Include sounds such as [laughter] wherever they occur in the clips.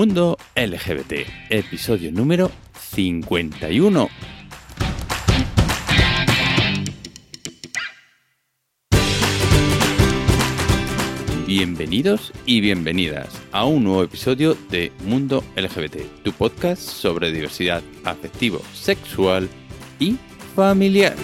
Mundo LGBT, episodio número 51. Bienvenidos y bienvenidas a un nuevo episodio de Mundo LGBT, tu podcast sobre diversidad afectivo, sexual y familiar.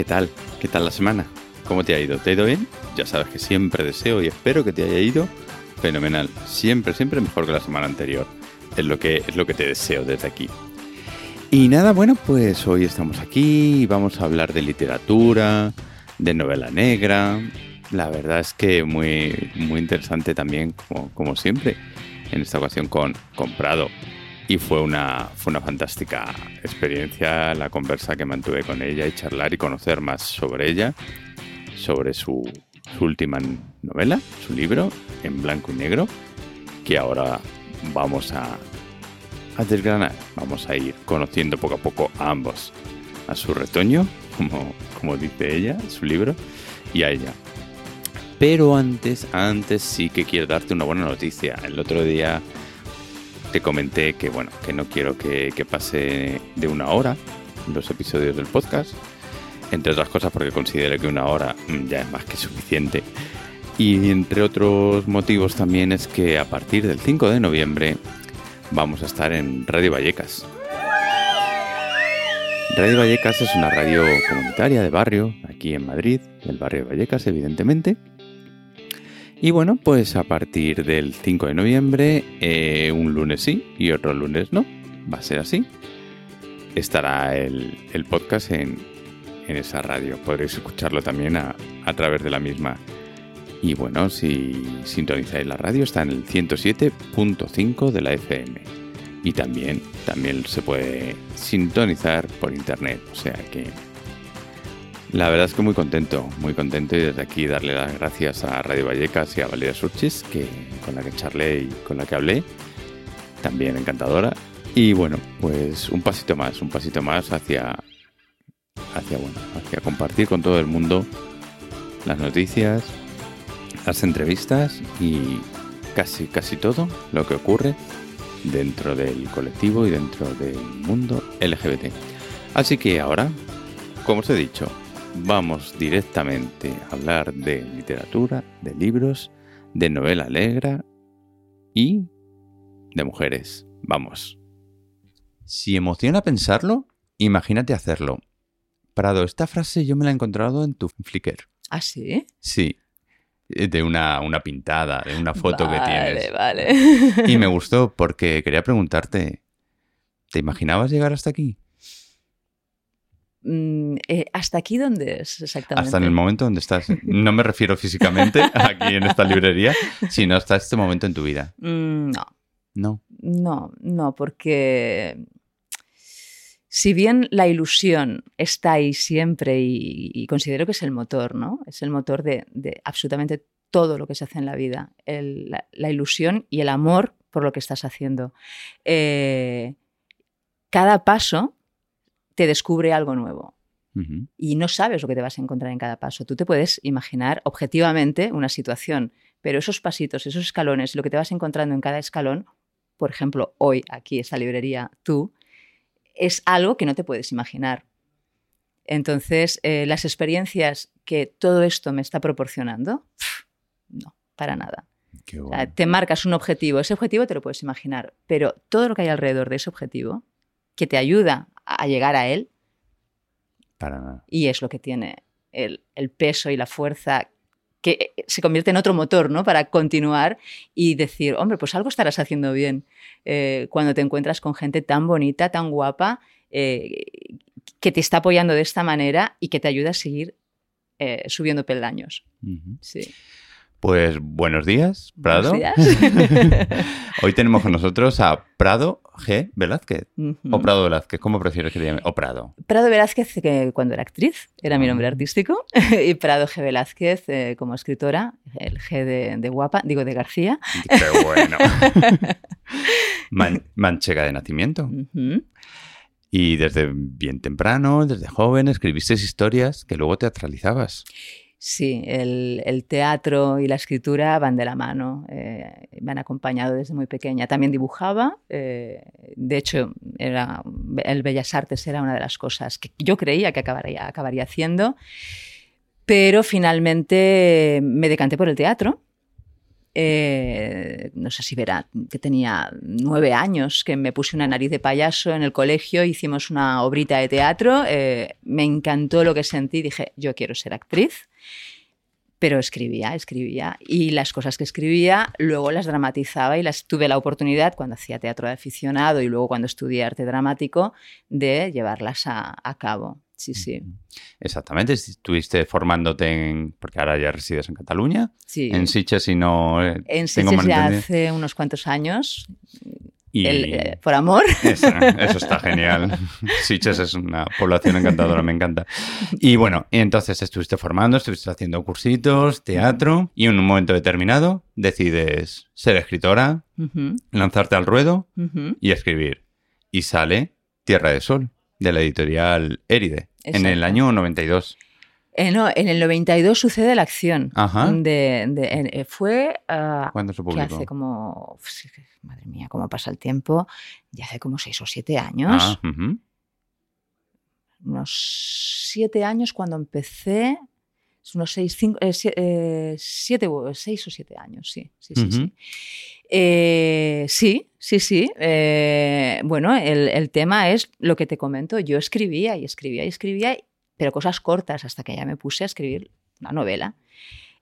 ¿Qué tal? ¿Qué tal la semana? ¿Cómo te ha ido? ¿Te ha ido bien? Ya sabes que siempre deseo y espero que te haya ido fenomenal. Siempre, siempre mejor que la semana anterior. Es lo que, es lo que te deseo desde aquí. Y nada, bueno, pues hoy estamos aquí y vamos a hablar de literatura, de novela negra. La verdad es que muy, muy interesante también, como, como siempre, en esta ocasión con, con Prado. Y fue una, fue una fantástica experiencia la conversa que mantuve con ella y charlar y conocer más sobre ella, sobre su, última novela, su libro, en blanco y negro, que ahora vamos a, a desgranar. Vamos a ir conociendo poco a poco a ambos, a su retoño, como, como dice ella, su libro, y a ella. Pero antes, antes sí que quiero darte una buena noticia. El otro día te comenté que bueno, que no quiero que, que pase de una hora los episodios del podcast. Entre otras cosas porque considero que una hora mm, ya es más que suficiente. Y entre otros motivos también es que a partir del 5 de noviembre vamos a estar en Radio Vallecas. Radio Vallecas es una radio comunitaria de barrio, aquí en Madrid, del barrio de Vallecas, evidentemente. Y bueno, pues a partir del 5 de noviembre, eh, un lunes sí y otro lunes no, va a ser así. Estará el, el podcast en, en, esa radio, podréis escucharlo también a, a través de la misma. Y bueno, si sintonizáis la radio está en el 107.5 de la FM. Y también, también se puede sintonizar por internet. O sea que la verdad es que muy contento, muy contento y desde aquí darle las gracias a Radio Vallecas y a Valeria Surchis, que, con la que charlé y con la que hablé. También encantadora. Y bueno, pues un pasito más, un pasito más hacia, hacia, bueno, hacia compartir con todo el mundo las noticias, las entrevistas y casi, casi todo lo que ocurre dentro del colectivo y dentro del mundo LGBT. Así que ahora, como os he dicho, vamos directamente a hablar de literatura, de libros, de novela negra y de mujeres. Vamos. Si emociona pensarlo, imagínate hacerlo. Prado, esta frase yo me la he encontrado en tu Flickr. ¿Ah, sí? Sí, de una, una pintada, de una foto vale, que tienes. Vale, Y me gustó porque quería preguntarte, ¿te imaginabas llegar hasta aquí? Mm, eh, ¿Hasta aquí dónde es exactamente? Hasta en el momento donde estás. No me refiero físicamente [laughs] aquí en esta librería, sino hasta este momento en tu vida. Mm, no, No. no, no, porque si bien la ilusión está ahí siempre y, y considero que es el motor, ¿no? Es el motor de, de absolutamente todo lo que se hace en la vida. El- la, la ilusión y el amor por lo que estás haciendo. Eh, cada paso te descubre algo nuevo. Y no sabes lo que te vas a encontrar en cada paso. Tú te puedes imaginar objetivamente una situación, pero esos pasitos, esos escalones, lo que te vas encontrando en cada escalón, por ejemplo, hoy aquí, esta librería, tú, es algo que no te puedes imaginar. Entonces, eh, las experiencias que todo esto me está proporcionando, no, para nada. Qué O sea, bueno. te marcas un objetivo, ese objetivo te lo puedes imaginar, pero todo lo que hay alrededor de ese objetivo, que te ayuda a llegar a él, Para nada. y es lo que tiene el, el peso y la fuerza que eh, se convierte en otro motor, ¿no? Para continuar y decir, hombre, pues algo estarás haciendo bien eh, cuando te encuentras con gente tan bonita, tan guapa, eh, que te está apoyando de esta manera y que te ayuda a seguir eh, subiendo peldaños. Sí. Pues buenos días, Prado. Buenos días. [laughs] Hoy tenemos con nosotros a Prado G. Velázquez. O Prado Velázquez, ¿cómo prefieres que te llame? O Prado. Prado Velázquez, que cuando era actriz, era mi nombre Ah. artístico, [laughs] y Prado G. Velázquez eh, como escritora, el G de, de guapa, digo de García. Qué bueno. [laughs] Man- manchega de nacimiento. Y desde bien temprano, desde joven, escribiste historias que luego teatralizabas. Sí, el, teatro y la escritura van de la mano, eh, me han acompañado desde muy pequeña. También dibujaba, eh, de hecho, el Bellas Artes era una de las cosas que yo creía que acabaría, acabaría haciendo, pero finalmente me decanté por el teatro eh, no sé si verá, que tenía nueve años, que me puse una nariz de payaso en el colegio, hicimos una obrita de teatro, eh, me encantó lo que sentí, dije, yo quiero ser actriz, pero escribía, escribía, y las cosas que escribía luego las dramatizaba y las tuve la oportunidad cuando hacía teatro de aficionado y luego cuando estudié arte dramático de llevarlas a cabo sí, sí. Exactamente, estuviste formándote en, porque ahora ya resides en Cataluña, sí. en Sitges y no... Eh, en Sitges ya hace unos cuantos años, y eh, por amor. [laughs] Eso, está genial. [laughs] Sitges es una población encantadora, me encanta. Y bueno, entonces estuviste formando, estuviste haciendo cursitos, teatro, y en un momento determinado decides ser escritora, lanzarte al ruedo y escribir. Y sale Tierra de Sol, de la editorial Éride en el año 92. Eh, no, en el 92 sucede la acción. Ajá. De, eh, fue... Uh, ¿Cuándo se publicó? hace como... Madre mía, cómo pasa el tiempo. Ya hace como seis o siete años. Ah, Unos siete años cuando empecé. Unos seis, cinco, eh, eh siete, seis o siete años, sí. Sí, sí, sí, sí, sí. Eh, bueno, el, tema es lo que te comento. Yo escribía y escribía y escribía, pero cosas cortas hasta que ya me puse a escribir una novela.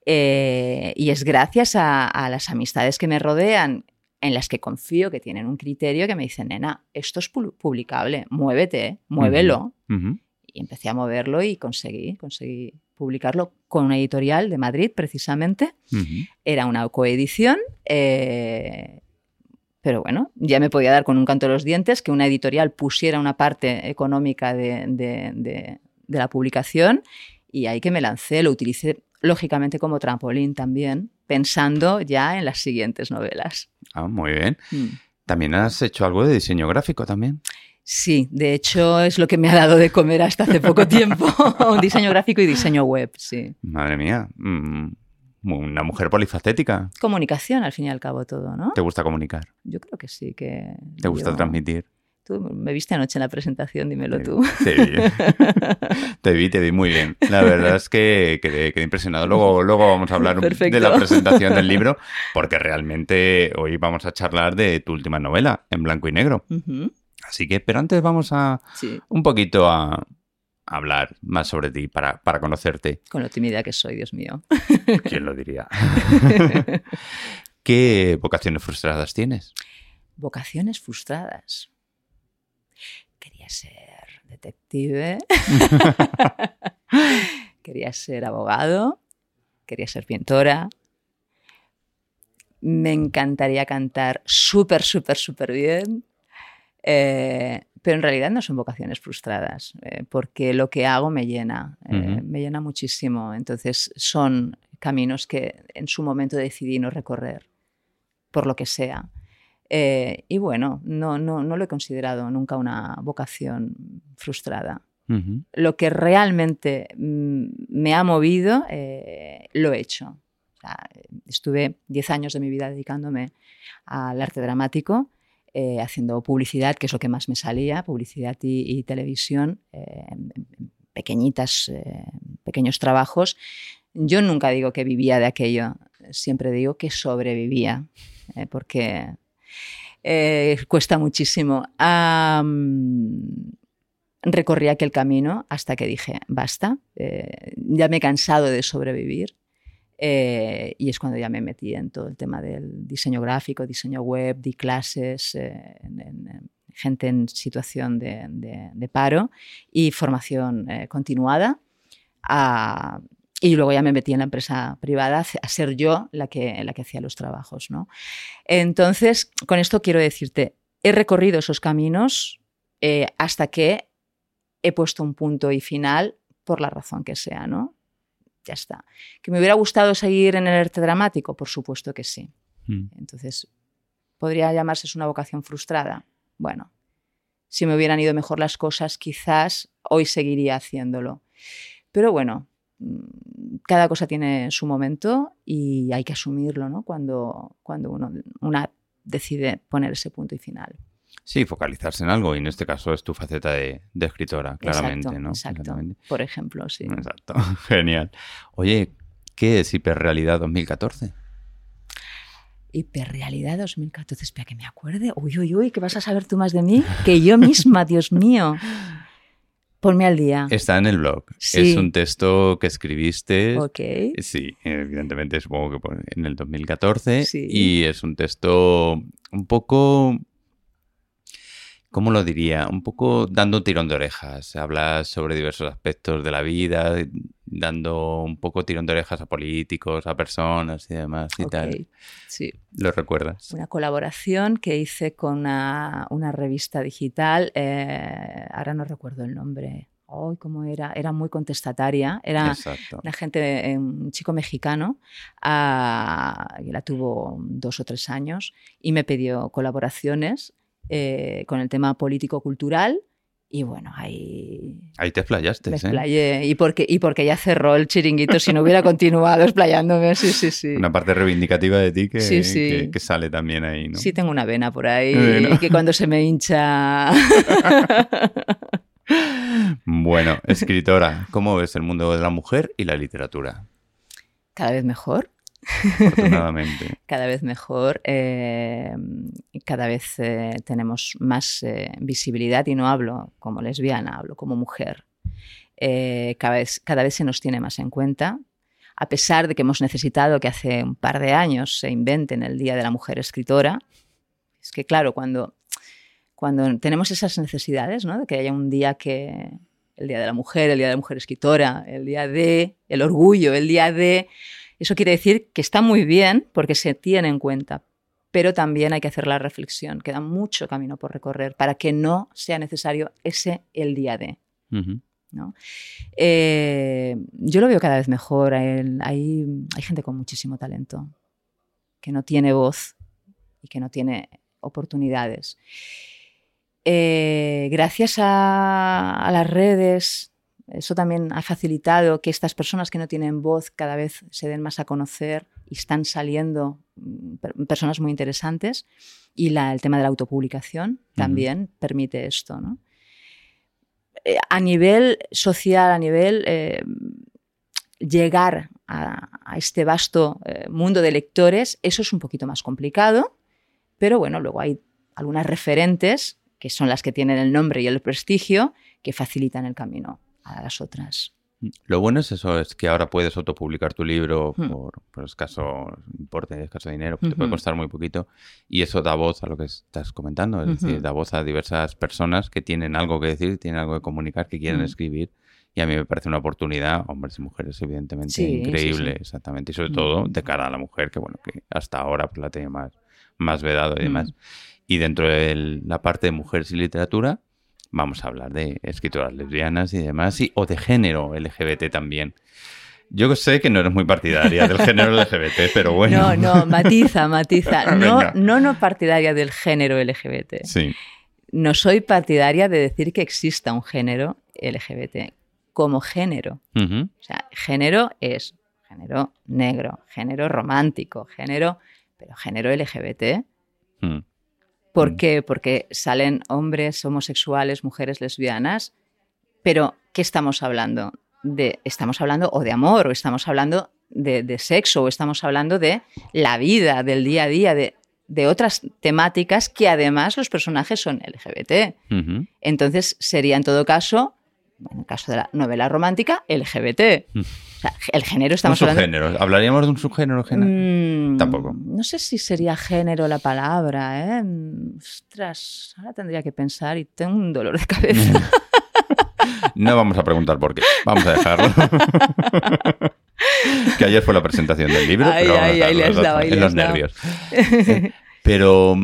Eh, y es gracias a, las amistades que me rodean, en las que confío que tienen un criterio que me dicen, nena, esto es publicable, muévete, muévelo. Y empecé a moverlo y conseguí, conseguí publicarlo con una editorial de Madrid, precisamente. Era una coedición, eh, pero bueno, ya me podía dar con un canto de los dientes que una editorial pusiera una parte económica de, la publicación y ahí que me lancé, lo utilicé lógicamente como trampolín también, pensando ya en las siguientes novelas. Ah, muy bien. Mm. ¿También has hecho algo de diseño gráfico también? Sí, de hecho es lo que me ha dado de comer hasta hace poco tiempo, un [laughs] [laughs] diseño gráfico y diseño web, sí. Madre mía, mm, una mujer polifacética. Comunicación, al fin y al cabo, todo, ¿no? ¿Te gusta comunicar? Yo creo que sí, que... ¿Te gusta transmitir? Tú me viste anoche en la presentación, dímelo tú. Te vi. [laughs] te vi, te vi muy bien. La verdad es que quedé, impresionado. Luego, luego vamos a hablar de la presentación del libro, porque realmente hoy vamos a charlar de tu última novela, en blanco y negro. Así que, pero antes vamos a un poquito a, hablar más sobre ti para, conocerte. Con lo tímida que soy, Dios mío. ¿Quién lo diría? [laughs] ¿Qué vocaciones frustradas tienes? Vocaciones frustradas. Quería ser detective. [laughs] quería ser abogado. Quería ser pintora. Me encantaría cantar súper, súper, súper bien. Eh, pero en realidad no son vocaciones frustradas, eh, porque lo que hago me llena, eh, me llena muchísimo. Entonces son caminos que en su momento decidí no recorrer, por lo que sea. y bueno, no, no, no, lo he considerado nunca una vocación frustrada. Lo que realmente mm, me ha movido, lo he hecho. estuve 10 años de mi vida dedicándome al arte dramático eh, haciendo publicidad, que es lo que más me salía, publicidad y, televisión, eh, pequeñitas, eh, pequeños trabajos. Yo nunca digo que vivía de aquello, siempre digo que sobrevivía, porque cuesta muchísimo. recorrí aquel camino hasta que dije, basta, ya me he cansado de sobrevivir eh, y es cuando ya me metí en todo el tema del diseño gráfico, diseño web, di clases, eh, en, gente en situación de, paro y formación eh, continuada. y luego ya me metí en la empresa privada a ser yo la que, la que hacía los trabajos. ¿no? Entonces, con esto quiero decirte, he recorrido esos caminos hasta que he puesto un punto y final por la razón que sea, ¿no? Ya está. ¿Que me hubiera gustado seguir en el arte dramático? Por supuesto que sí. Hmm. Entonces, ¿podría llamarse una vocación frustrada? Bueno, si me hubieran ido mejor las cosas, quizás hoy seguiría haciéndolo. Pero bueno, mm, cada cosa tiene su momento y hay que asumirlo ¿no? cuando, cuando uno una decide poner ese punto y final. Sí, focalizarse en algo y en este caso es tu faceta de, escritora, claramente, exacto, ¿no? Exacto, por ejemplo, sí. Exacto, [laughs] genial. Oye, ¿qué es Hiperrealidad 2014? Hiperrealidad 2014, espera que me acuerde. Uy, uy, uy, ¿qué vas a saber tú más de mí? Que yo misma, Dios mío. Ponme al día. Está en el blog. Es un texto que escribiste. Ok. Sí, evidentemente supongo que en el 2014. Sí. Y es un texto un poco ¿cómo lo diría? Un poco dando tirón de orejas. Hablas sobre diversos aspectos de la vida, dando un poco tirón de orejas a políticos, a personas y demás y tal. Sí. ¿Lo recuerdas? Una colaboración que hice con una, revista digital, eh, ahora no recuerdo el nombre. Hoy, ¿cómo era? Era muy contestataria. Era una gente, eh, un chico mexicano, ah, que la tuvo dos o tres años y me pidió colaboraciones eh, con el tema político-cultural. Y bueno, ahí... Ahí te explayaste, me explayé. Y porque, y porque ya cerró el chiringuito, si no hubiera [laughs] continuado explayándome, sí, sí, sí. Una parte reivindicativa de ti que, que, sale también ahí, ¿no? Sí, tengo una vena por ahí, que cuando se me hincha... [laughs] bueno, escritora, ¿cómo ves el mundo de la mujer y la literatura? Cada vez mejor. Afortunadamente. [laughs] cada vez mejor, eh, cada vez eh, tenemos más eh, visibilidad y no hablo como lesbiana, hablo como mujer. cada, vez, cada vez se nos tiene más en cuenta, a pesar de que hemos necesitado que hace un par de años se inventen el Día de la Mujer Escritora. Es que claro, cuando, cuando tenemos esas necesidades, ¿no? de que haya un día que, el Día de la Mujer, el Día de la Mujer Escritora, el Día de el Orgullo, el Día de eso quiere decir que está muy bien porque se tiene en cuenta, pero también hay que hacer la reflexión. Queda mucho camino por recorrer para que no sea necesario ese el día de. ¿no? Eh, yo lo veo cada vez mejor. Hay, hay, gente con muchísimo talento que no tiene voz y que no tiene oportunidades. Eh, gracias a, a, las redes, eso también ha facilitado que estas personas que no tienen voz cada vez se den más a conocer y están saliendo mm, personas muy interesantes. Y el tema de la autopublicación también permite esto. Eh, a nivel social, a nivel eh, llegar a, este vasto eh, mundo de lectores, eso es un poquito más complicado, pero bueno, luego hay algunas referentes, que son las que tienen el nombre y el prestigio, que facilitan el camino a las otras. Lo bueno es eso, es que ahora puedes autopublicar tu libro hmm. por, escaso importe, escaso dinero, te puede costar muy poquito. Y eso da voz a lo que estás comentando, es decir, da voz a diversas personas que tienen algo que decir, tienen algo que comunicar, que quieren hmm. escribir. Y a mí me parece una oportunidad, hombres y mujeres, evidentemente, increíble, exactamente. Y sobre todo de cara a la mujer, que bueno, que hasta ahora pues, la tiene más, más vedado y demás. Y dentro de la parte de mujeres y literatura, vamos a hablar de escritoras lesbianas y demás, y, o de género LGBT también. Yo sé que no eres muy partidaria del género LGBT, [laughs] pero bueno. No, no, matiza, matiza. [laughs] No, no, no partidaria del género LGBT. Sí. No soy partidaria de decir que exista un género LGBT como género. O sea, género es género negro, género romántico, género, pero género LGBT. Mm. ¿Por mm. qué? Porque salen hombres homosexuales, mujeres lesbianas, pero ¿qué estamos hablando? De, estamos hablando o de amor, o estamos hablando de, sexo, o estamos hablando de la vida, del día a día, de, otras temáticas que además los personajes son LGBT. Entonces sería en todo caso en el caso de la novela romántica, LGBT. El género estamos un hablando. ¿Hablaríamos de un subgénero? Mm, Tampoco. No sé si sería género la palabra, ¿eh? Ostras, ahora tendría que pensar y tengo un dolor de cabeza. [laughs] no vamos a preguntar por qué. Vamos a dejarlo. [laughs] que ayer fue la presentación del libro. pero en los nervios. [laughs] pero,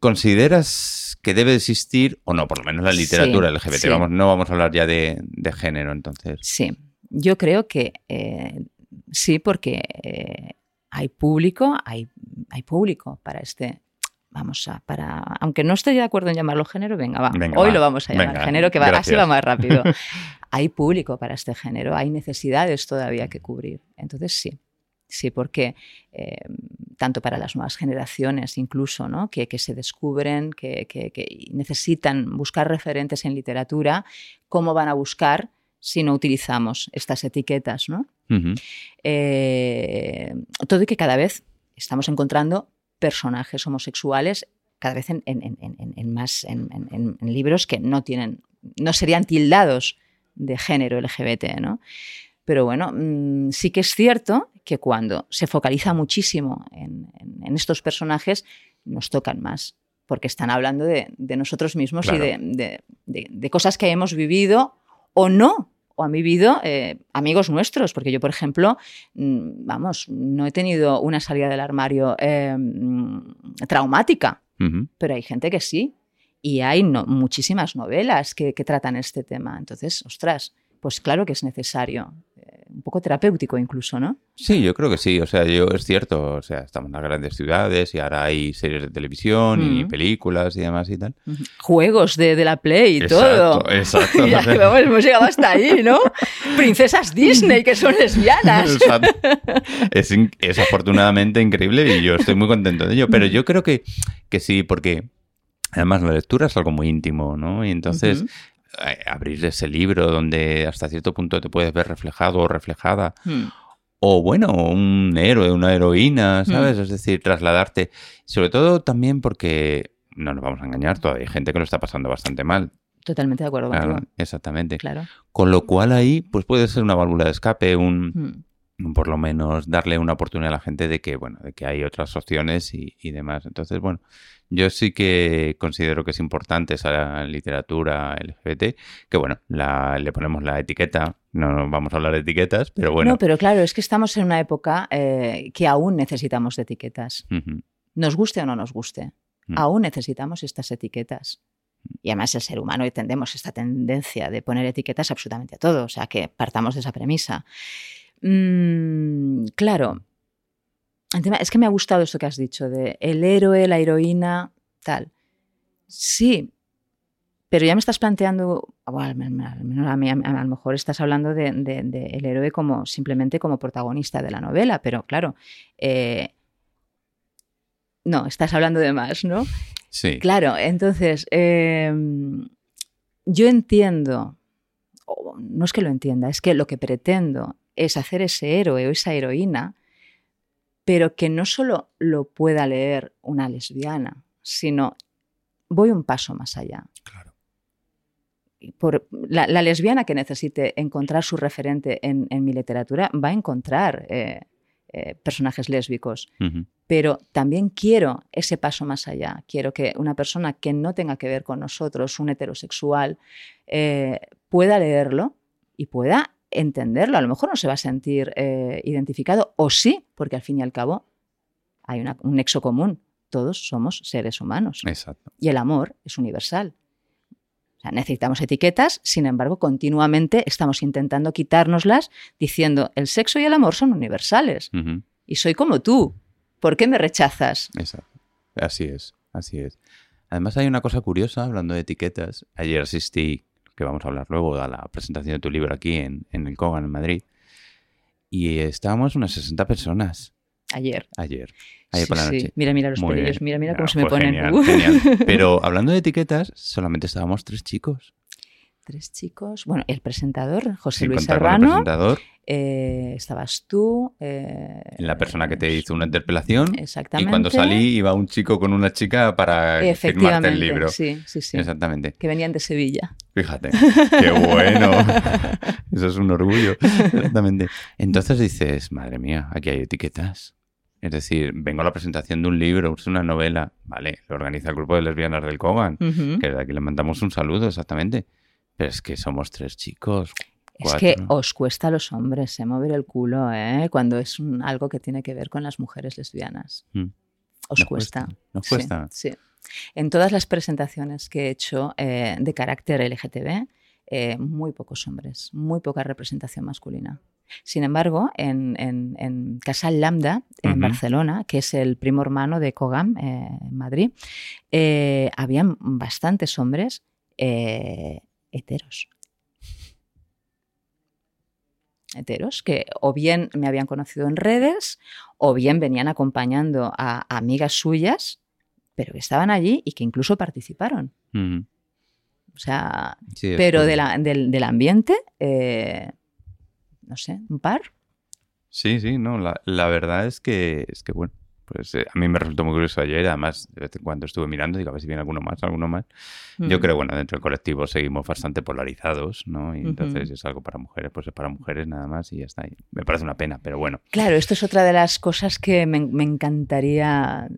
¿consideras que debe existir, o no, por lo menos la literatura LGBT. Vamos, no vamos a hablar ya de, género, entonces. Sí, yo creo que eh, sí, porque eh, hay público, hay, hay público para este vamos a, para, aunque no estoy de acuerdo en llamarlo género, venga, va, Venga, hoy va. lo vamos a llamar Venga, género, que va, así va más rápido. [laughs] hay público para este género, hay necesidades todavía que cubrir. Entonces sí, sí, porque eh, tanto para las nuevas generaciones incluso, ¿no? que, que se descubren, que, que- que necesitan buscar referentes en literatura, ¿cómo van a buscar si no utilizamos estas etiquetas? ¿no? Eh, todo y que cada vez estamos encontrando personajes homosexuales cada vez en, en- en- en- en más en, libros que no tienen no serían tildados de género LGBT, ¿no? Pero bueno, mm, sí que es cierto que cuando se focaliza muchísimo en, estos personajes, nos tocan más, porque están hablando de, de nosotros mismos Claro. y de- de cosas que hemos vivido o no, o han vivido eh, amigos nuestros, porque yo, por ejemplo, mm, vamos, no he tenido una salida del armario eh, mm, traumática, pero hay gente que sí. Y hay no- muchísimas novelas que, que tratan este tema. Entonces, ostras, pues claro que es necesario. Un poco terapéutico incluso, ¿no? Sí, yo creo que sí. O sea, yo es cierto. O sea, estamos en las grandes ciudades y ahora hay series de televisión y Mm. películas y demás y tal. Juegos de, de la Play y Exacto, todo. exacto. [laughs] Ya, vamos, hemos llegado hasta ahí, ¿no? Princesas Disney que son lesbianas. [laughs] Es, afortunadamente increíble y yo estoy muy contento de ello. Pero yo creo que, que sí, porque además la lectura es algo muy íntimo, ¿no? Y entonces abrir ese libro donde hasta cierto punto te puedes ver reflejado o reflejada. Mm. O bueno, un héroe, una heroína, ¿sabes? Es decir, trasladarte. Sobre todo también porque, no nos vamos a engañar, todavía hay gente que lo está pasando bastante mal. Totalmente de acuerdo Claro, contigo. exactamente. Claro. Con lo cual ahí, pues puede ser una válvula de escape, un, Mm. Por lo menos darle una oportunidad a la gente de que, bueno, de que hay otras opciones y, y demás. Entonces, bueno, yo sí que considero que es importante esa literatura LGBT, que bueno, la, le ponemos la etiqueta, no vamos a hablar de etiquetas, pero bueno. No, pero claro, es que estamos en una época eh, que aún necesitamos de etiquetas. Nos guste o no nos guste. Mm. Aún necesitamos estas etiquetas. Y además el ser humano tendemos esta tendencia de poner etiquetas absolutamente a todo. O sea, que partamos de esa premisa. Mm, claro. Es que me ha gustado esto que has dicho de el héroe, la heroína, tal. Sí, pero ya me estás planteando, bueno, al men- al menos a, mí, a, lo mejor estás hablando del de, de el héroe como simplemente como protagonista de la novela, pero claro, eh, no, estás hablando de más, ¿no? Sí. Claro, entonces, eh, yo entiendo, no es que lo entienda, es que lo que pretendo es hacer ese héroe o esa heroína, pero que no solo lo pueda leer una lesbiana, sino voy un paso más allá. Claro. Por, la, la lesbiana que necesite encontrar su referente en, en mi literatura va a encontrar eh, eh, personajes lésbicos, pero también quiero ese paso más allá. Quiero que una persona que no tenga que ver con nosotros, un heterosexual, eh, pueda leerlo y pueda entenderlo. A lo mejor no se va a sentir eh, identificado, o sí, porque al fin y al cabo hay una- un nexo común. Todos somos seres humanos Exacto. y el amor es universal. O sea, necesitamos etiquetas, sin embargo, continuamente estamos intentando quitárnoslas diciendo el sexo y el amor son universales y soy como tú. ¿Por qué me rechazas? Exacto. Así es, así es. Además hay una cosa curiosa, hablando de etiquetas. Ayer asistí, que vamos a hablar luego, a la presentación de tu libro aquí en, en el Kogan, en Madrid. Y estábamos unas 60 personas Ayer. ayer, ayer Sí, por la sí. noche. Mira, mira los Muy pelillos, bien. mira, mira Ah, cómo se me fue ponen. Genial, Uh. genial. [laughs] Pero hablando de etiquetas, solamente estábamos tres chicos. Tres chicos. Bueno, el presentador, José Sin Luis Serrano. presentador, eh, estabas tú. eh, la persona que te hizo una interpelación. Y Exactamente. cuando salí iba un chico con una chica para firmarte el libro. Sí, sí, sí. Exactamente. Que venían de Sevilla. Fíjate, qué bueno. [laughs] Eso es un orgullo. Exactamente. Entonces dices, madre mía, aquí hay etiquetas. Es decir, vengo a la presentación de un libro, es una novela. Vale, lo organiza el grupo de lesbianas del Kogan, Ujú. que desde aquí le mandamos un saludo, exactamente. Pero es que somos tres chicos. Es que os cuesta a los hombres eh, mover el culo, ¿eh? Cuando es un- algo que tiene que ver con las mujeres lesbianas. Mm. Os Nos cuesta. cuesta, nos cuesta. Sí, En todas las presentaciones que he hecho eh, de carácter LGTB, eh, muy pocos hombres, muy poca representación masculina. Sin embargo, en, en, en Casal Lambda, en. Barcelona, que es el primo hermano de Cogam, eh, en Madrid, habían bastantes hombres heteros. Heteros que o bien me habían conocido en redes o bien venían acompañando a amigas suyas, pero que estaban allí y que incluso participaron. O sea, Sí, pero curioso. de la- del, del ambiente, eh, no sé, un par. Sí, sí, no, la, la verdad es que, es que bueno, pues eh, a mí me resultó muy curioso ayer, además de vez en cuando estuve mirando, digo, a ver si viene alguno más, alguno más. Yo Mm. creo, bueno, dentro del colectivo seguimos bastante polarizados, ¿no? Y entonces Ujú. si es algo para mujeres, pues es para mujeres nada más y ya está. Y me parece una pena, pero bueno. Claro, esto es otra de las cosas que me, me encantaría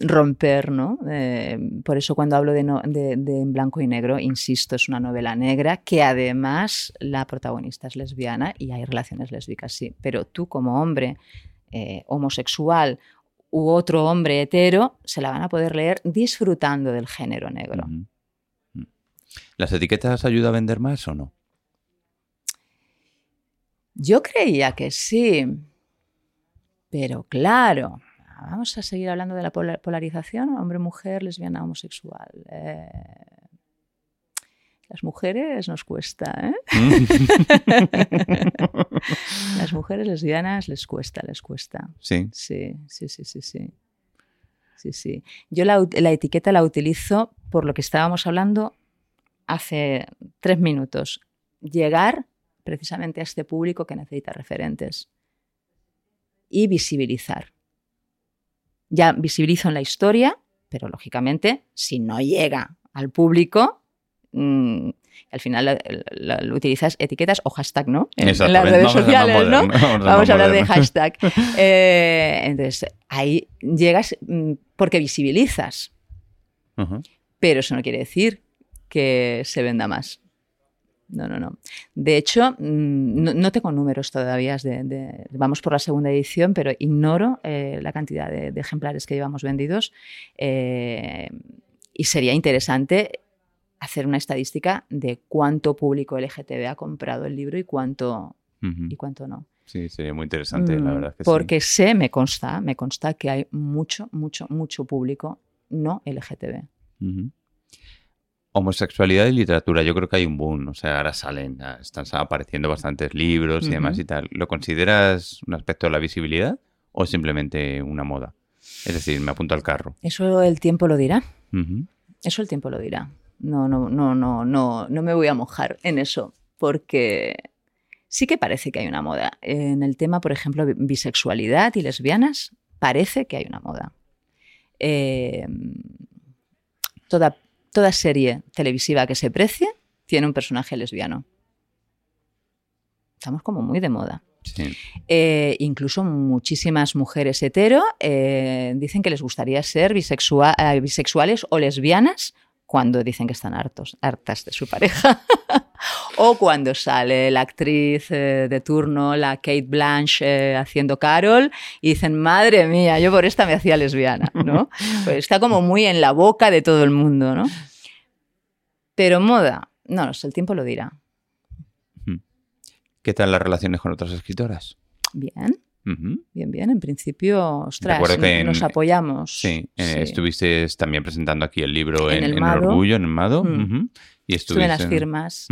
romper, ¿no? Eh, por eso cuando hablo de, no- de- de En blanco y negro, insisto, es una novela negra que además la protagonista es lesbiana y hay relaciones lésbicas, sí. Pero tú como hombre eh, homosexual u otro hombre hetero se la van a poder leer disfrutando del género negro. Mm. ¿Las etiquetas ayudan a vender más o no? Yo creía que sí, pero claro, vamos a seguir hablando de la pola- polarización, hombre-mujer, lesbiana, homosexual. Eh, las mujeres nos cuesta, ¿eh? [laughs] Las mujeres lesbianas les cuesta, les cuesta. sí. Sí, sí, sí, sí, sí. Sí, sí. Yo la, la etiqueta la utilizo por lo que estábamos hablando hace tres minutos. Llegar precisamente a este público que necesita referentes y visibilizar. Ya visibilizo en la historia, pero lógicamente, si no llega al público, mm, al final la- la- la- utilizas etiquetas o hashtag, ¿no? En, en las redes Vamos a sociales, ¿no? [laughs] vamos a Vamos hablar de hashtag. [laughs] Eh, entonces, ahí llegas mm, porque visibilizas, pero eso no quiere decir que se venda más. No, no, no. De hecho, mm, no, no tengo números todavía. de- de- vamos por la segunda edición, pero ignoro eh, la cantidad de, de ejemplares que llevamos vendidos. eh, y sería interesante hacer una estadística de cuánto público LGTB ha comprado el libro y cuánto, y cuánto no. Sí, sería muy interesante, la Mm, verdad que sí. Porque sé, me consta, me consta que hay mucho, mucho, mucho público no LGTB. Homosexualidad y literatura, yo creo que hay un boom, o sea, ahora salen, están apareciendo bastantes libros y demás y tal. ¿Lo consideras un aspecto de la visibilidad o simplemente una moda? Es decir, me apunto al carro. Eso el tiempo lo dirá. Eso el tiempo lo dirá. No, no, no, no, no, no me voy a mojar en eso, porque sí que parece que hay una moda. En el tema, por ejemplo, bi- bisexualidad y lesbianas, parece que hay una moda. Eh, toda, toda serie televisiva que se precie tiene un personaje lesbiano. Estamos como muy de moda. Sí. Eh, incluso muchísimas mujeres hetero eh, dicen que les gustaría ser bisexua- eh, bisexuales o lesbianas cuando dicen que están hartos, hartas de su pareja. [laughs] o cuando sale la actriz eh, de turno, la Kate Blanche, eh, haciendo Carol, y dicen, madre mía, yo por esta me hacía lesbiana, ¿no? [laughs] Pues está como muy en la boca de todo el mundo, ¿no? Pero moda, no, sé, el tiempo lo dirá. ¿Qué tal las relaciones con otras escritoras? Bien, Bien, bien. En principio, ostras, nos apoyamos. Sí, eh, Sí. estuviste también presentando aquí el libro En en, el en. Orgullo, en el Mado. Mm. Y Estuve en las estuviste- firmas.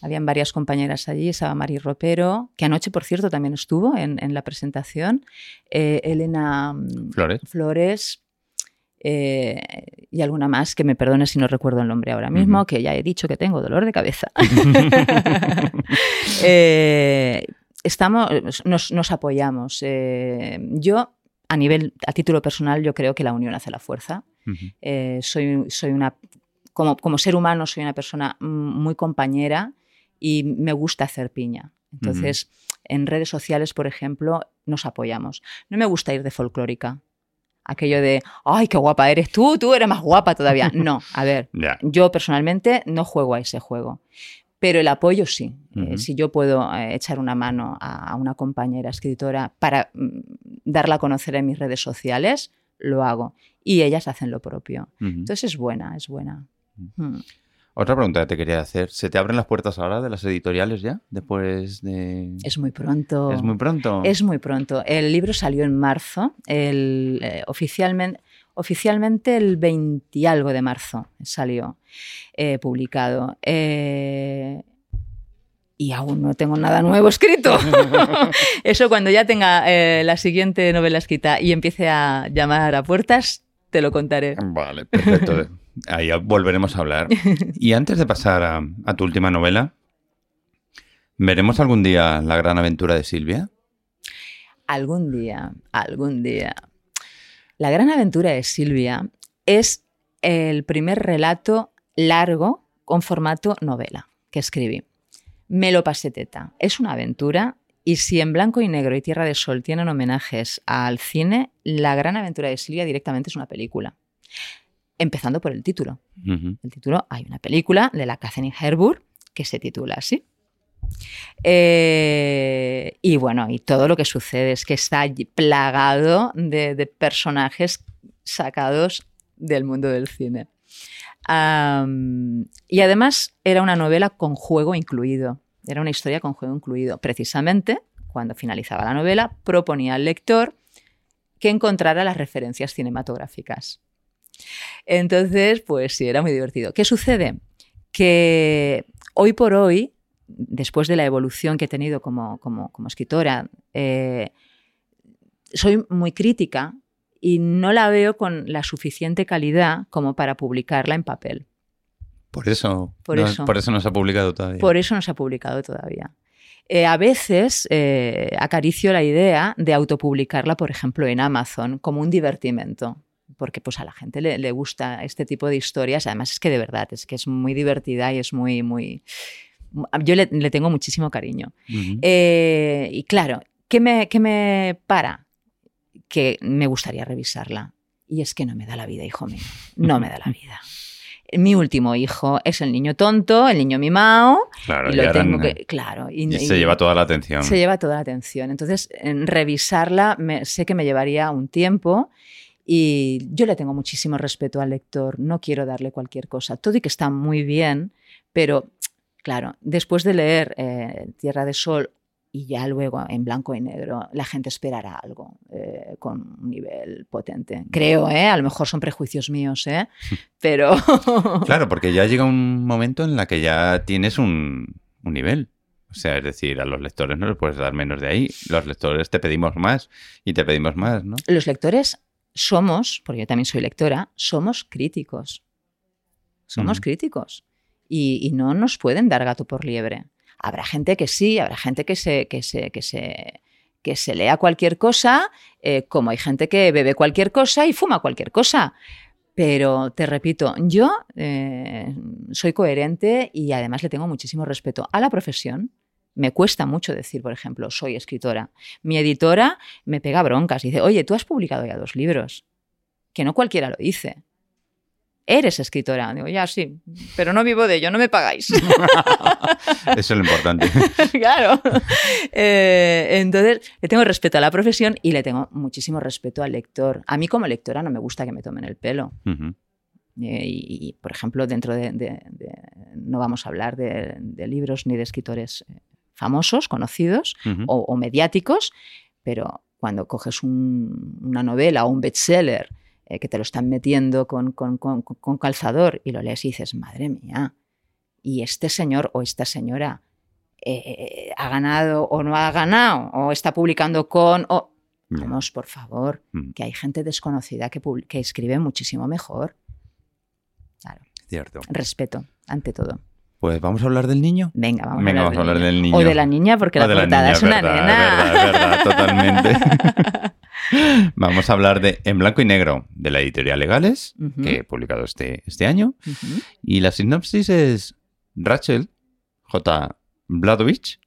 Habían varias compañeras allí, estaba Mari Ropero, que anoche, por cierto, también estuvo en, la presentación. eh, Elena mm, Flores. Flores eh, y alguna más, que me perdone si no recuerdo el nombre ahora mismo, que ya he dicho que tengo dolor de cabeza. [laughs] [laughs] Eh, estamos, nos, nos apoyamos. Eh, yo, a nivel, a título personal, yo creo que la unión hace la fuerza. Ujú. Eh, soy, soy una, como, como ser humano, soy una persona mm, muy compañera y me gusta hacer piña. Entonces, en redes sociales, por ejemplo, nos apoyamos. No me gusta ir de folclórica. Aquello de, ay, qué guapa eres tú, tú eres más guapa todavía. [laughs] No, a ver, Ya. yo personalmente no juego a ese juego, pero el apoyo sí. Eh, si yo puedo eh, echar una mano a, a una compañera escritora para mm, darla a conocer en mis redes sociales, lo hago. Y ellas hacen lo propio. Entonces es buena, es buena. Mm. Otra pregunta que te quería hacer. ¿Se te abren las puertas ahora de las editoriales ya? Después de... Es muy pronto. Es muy pronto. Es muy pronto. El libro salió en marzo. El, eh, oficialmente, oficialmente el 20 y algo de marzo salió eh, publicado. Eh, y aún no tengo nada nuevo escrito. [laughs] Eso cuando ya tenga la siguiente novela escrita y empiece a llamar a puertas, te lo contaré. Vale, perfecto. [laughs] Ahí volveremos a hablar. [laughs] Y antes de pasar a, tu última novela, ¿veremos algún día la gran aventura de Silvia? Algún día, algún día. La gran aventura de Silvia es el primer relato largo con formato novela que escribí. Me lo pasé teta. Es una aventura y si en Blanco y Negro y Tierra de Sol tienen homenajes al cine, La gran aventura de Silvia directamente es una película empezando por el título. El título, hay una película de la Catherine Herburg que se titula así. Eh, y bueno, y todo lo que sucede es que está plagado de, personajes sacados del mundo del cine. y además era una novela con juego incluido. Era una historia con juego incluido. Precisamente, cuando finalizaba la novela, proponía al lector que encontrara las referencias cinematográficas. Entonces, pues sí, era muy divertido. ¿Qué sucede? Que hoy por hoy, después de la evolución que he tenido como, escritora, eh, soy muy crítica y no la veo con la suficiente calidad como para publicarla en papel. Por eso, por, eso, por eso no se ha publicado todavía. Por eso no se ha publicado todavía. Eh, a veces eh, acaricio la idea de autopublicarla, por ejemplo, en Amazon, como un divertimento porque pues a la gente le, gusta este tipo de historias. Además es que de verdad, es que es muy divertida y es muy, muy... Yo le, tengo muchísimo cariño. Eh, y claro, ¿qué me, ¿qué me para? Que me gustaría revisarla. Y es que no me da la vida, hijo mío. No me da la vida. [laughs] Mi último hijo es el niño tonto, el niño mimao. Claro, y lo tengo que, claro. Y, se lleva toda la atención. Se lleva toda la atención. Entonces, en revisarla sé que me llevaría un tiempo y yo le tengo muchísimo respeto al lector, no quiero darle cualquier cosa. Todo y que está muy bien, pero claro, después de leer eh, Tierra de Sol y ya luego en blanco y negro, la gente esperará algo eh, con un nivel potente. Creo, ¿eh? A lo mejor son prejuicios míos, ¿eh? [laughs] Pero... [laughs] claro, porque ya llega un momento en la que ya tienes un, un nivel. O sea, es decir, a los lectores no les puedes dar menos de ahí. Los lectores te pedimos más y te pedimos más, ¿no? Los lectores somos, porque yo también soy lectora, somos críticos. Somos críticos. Y, no nos pueden dar gato por liebre. Habrá gente que sí, habrá gente que se, que se, que se, que se lea cualquier cosa, eh, como hay gente que bebe cualquier cosa y fuma cualquier cosa. Pero te repito, yo eh, soy coherente y además le tengo muchísimo respeto a la profesión, me cuesta mucho decir, por ejemplo, soy escritora. Mi editora me pega broncas y dice, oye, tú has publicado ya dos libros, que no cualquiera lo dice. Eres escritora. Digo, ya sí, pero no vivo de ello, no me pagáis. [laughs] Eso es lo importante. [laughs] claro. Eh, entonces, le tengo respeto a la profesión y le tengo muchísimo respeto al lector. A mí como lectora no me gusta que me tomen el pelo. Eh, y, por ejemplo, dentro de, no vamos a hablar de, libros ni de escritores eh, famosos, conocidos o, mediáticos, pero cuando coges una novela o un bestseller eh, que te lo están metiendo con, calzador y lo lees y dices, madre mía, y este señor o esta señora eh, ha ganado o no ha ganado, o está publicando con... O... Vamos, por favor, que hay gente desconocida que, que escribe muchísimo mejor. Claro. Cierto. Respeto, ante todo. Pues vamos a hablar del niño. Venga, vamos, a, hablar del niño. O de la niña, porque la portada es una nena. Verdad, verdad, totalmente. [laughs] vamos a hablar de En Blanco y Negro, de la editorial Legales, que he publicado este, este año. Y la sinopsis es Rachel J. Bladovich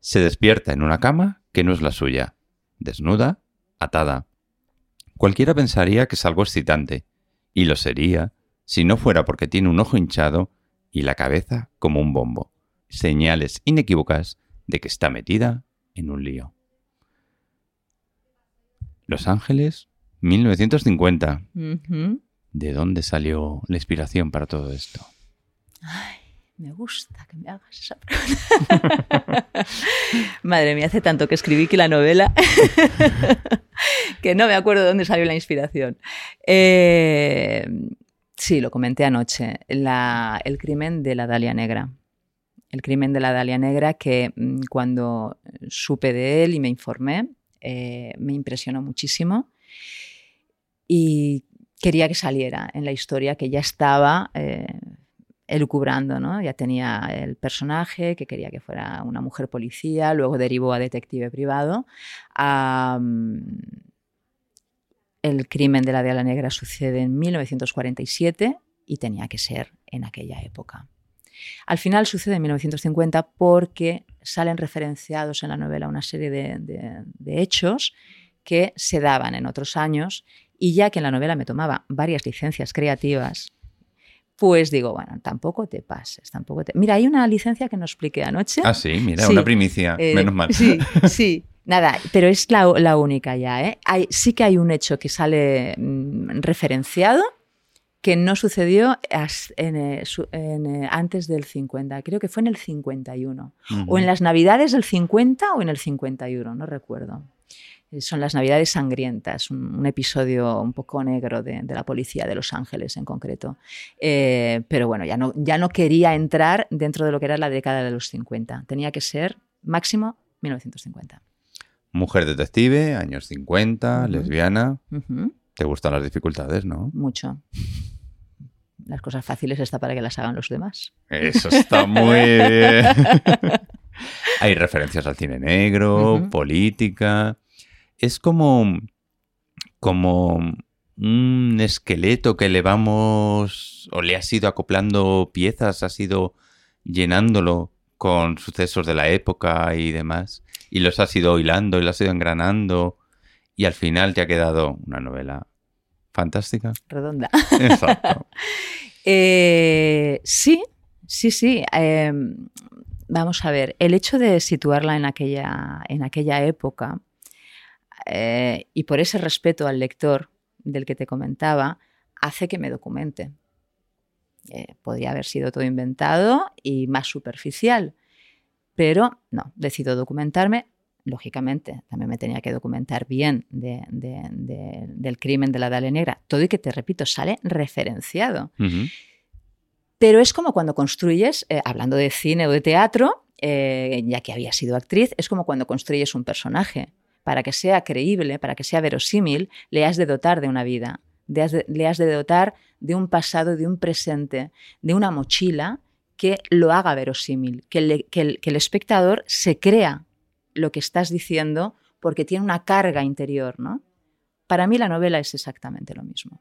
se despierta en una cama que no es la suya, desnuda, atada. Cualquiera pensaría que es algo excitante, y lo sería si no fuera porque tiene un ojo hinchado y la cabeza como un bombo. Señales inequívocas de que está metida en un lío. Los Ángeles, 1950. ¿De dónde salió la inspiración para todo esto? Me gusta que me hagas esa pregunta. [laughs] Madre mía, hace tanto que escribí que la novela [laughs] que no me acuerdo de dónde salió la inspiración. Eh, sí, lo comenté anoche. el crimen de la Dalia Negra. El crimen de la Dalia Negra que mm, cuando supe de él y me informé, eh, me impresionó muchísimo y quería que saliera en la historia que ya estaba eh, elucubrando, ¿no? Ya tenía el personaje que quería que fuera una mujer policía, luego derivó a detective privado. el crimen de la de la Negra sucede en 1947 y tenía que ser en aquella época. Al final sucede en 1950 porque salen referenciados en la novela una serie de hechos que se daban en otros años y ya que en la novela me tomaba varias licencias creativas, pues digo, bueno, tampoco te pases, tampoco te... Mira, hay una licencia que no expliqué anoche. Ah, sí, mira, una primicia, eh, menos mal. Sí, [laughs] sí. Nada, pero es la, única ya. ¿eh? Hay, sí que hay un hecho que sale mm, referenciado que no sucedió eh, antes del 50, creo que fue en el 51, o en las navidades del 50 o en el 51, no recuerdo. Eh, son las Navidades Sangrientas, un, episodio un poco negro de, la policía de Los Ángeles en concreto. Eh, pero bueno, ya no, ya no quería entrar dentro de lo que era la década de los 50. Tenía que ser máximo 1950. Mujer detective, años 50, lesbiana. ¿Te gustan las dificultades, no? Mucho. Las cosas fáciles está para que las hagan los demás. Eso está muy bien. [laughs] Hay referencias al cine negro, política es como, como un esqueleto que le vamos o le has ido acoplando piezas, has ido llenándolo con sucesos de la época y demás, y los has ido hilando y los has ido engranando, y al final te ha quedado una novela fantástica. Redonda. Exacto. [laughs] Eh, sí, sí, sí. Em, vamos a ver, el hecho de situarla en aquella, en aquella época eh, y por ese respeto al lector del que te comentaba, hace que me documente. Eh, podría haber sido todo inventado y más superficial, pero no, decido documentarme. Lógicamente, también me tenía que documentar bien del crimen de la Dalia Negra. Todo y que, te repito, sale referenciado. Pero es como cuando construyes, eh, hablando de cine o de teatro, ya que había sido actriz, es como cuando construyes un personaje para que sea creíble, para que sea verosímil, le has de dotar de una vida, le has de dotar de un pasado, de un presente, de una mochila que lo haga verosímil, que, el, espectador se crea lo que estás diciendo porque tiene una carga interior, ¿no? Para mí la novela es exactamente lo mismo.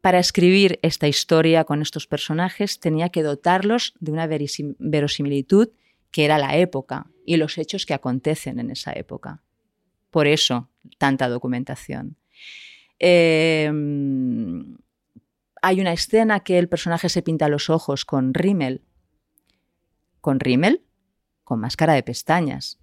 Para escribir esta historia con estos personajes tenía que dotarlos de una verosimilitud que era la época y los hechos que acontecen en esa época. Por eso, tanta documentación. Em, hay una escena que el personaje se pinta los ojos con rímel. ¿Con rímel? Con máscara de pestañas.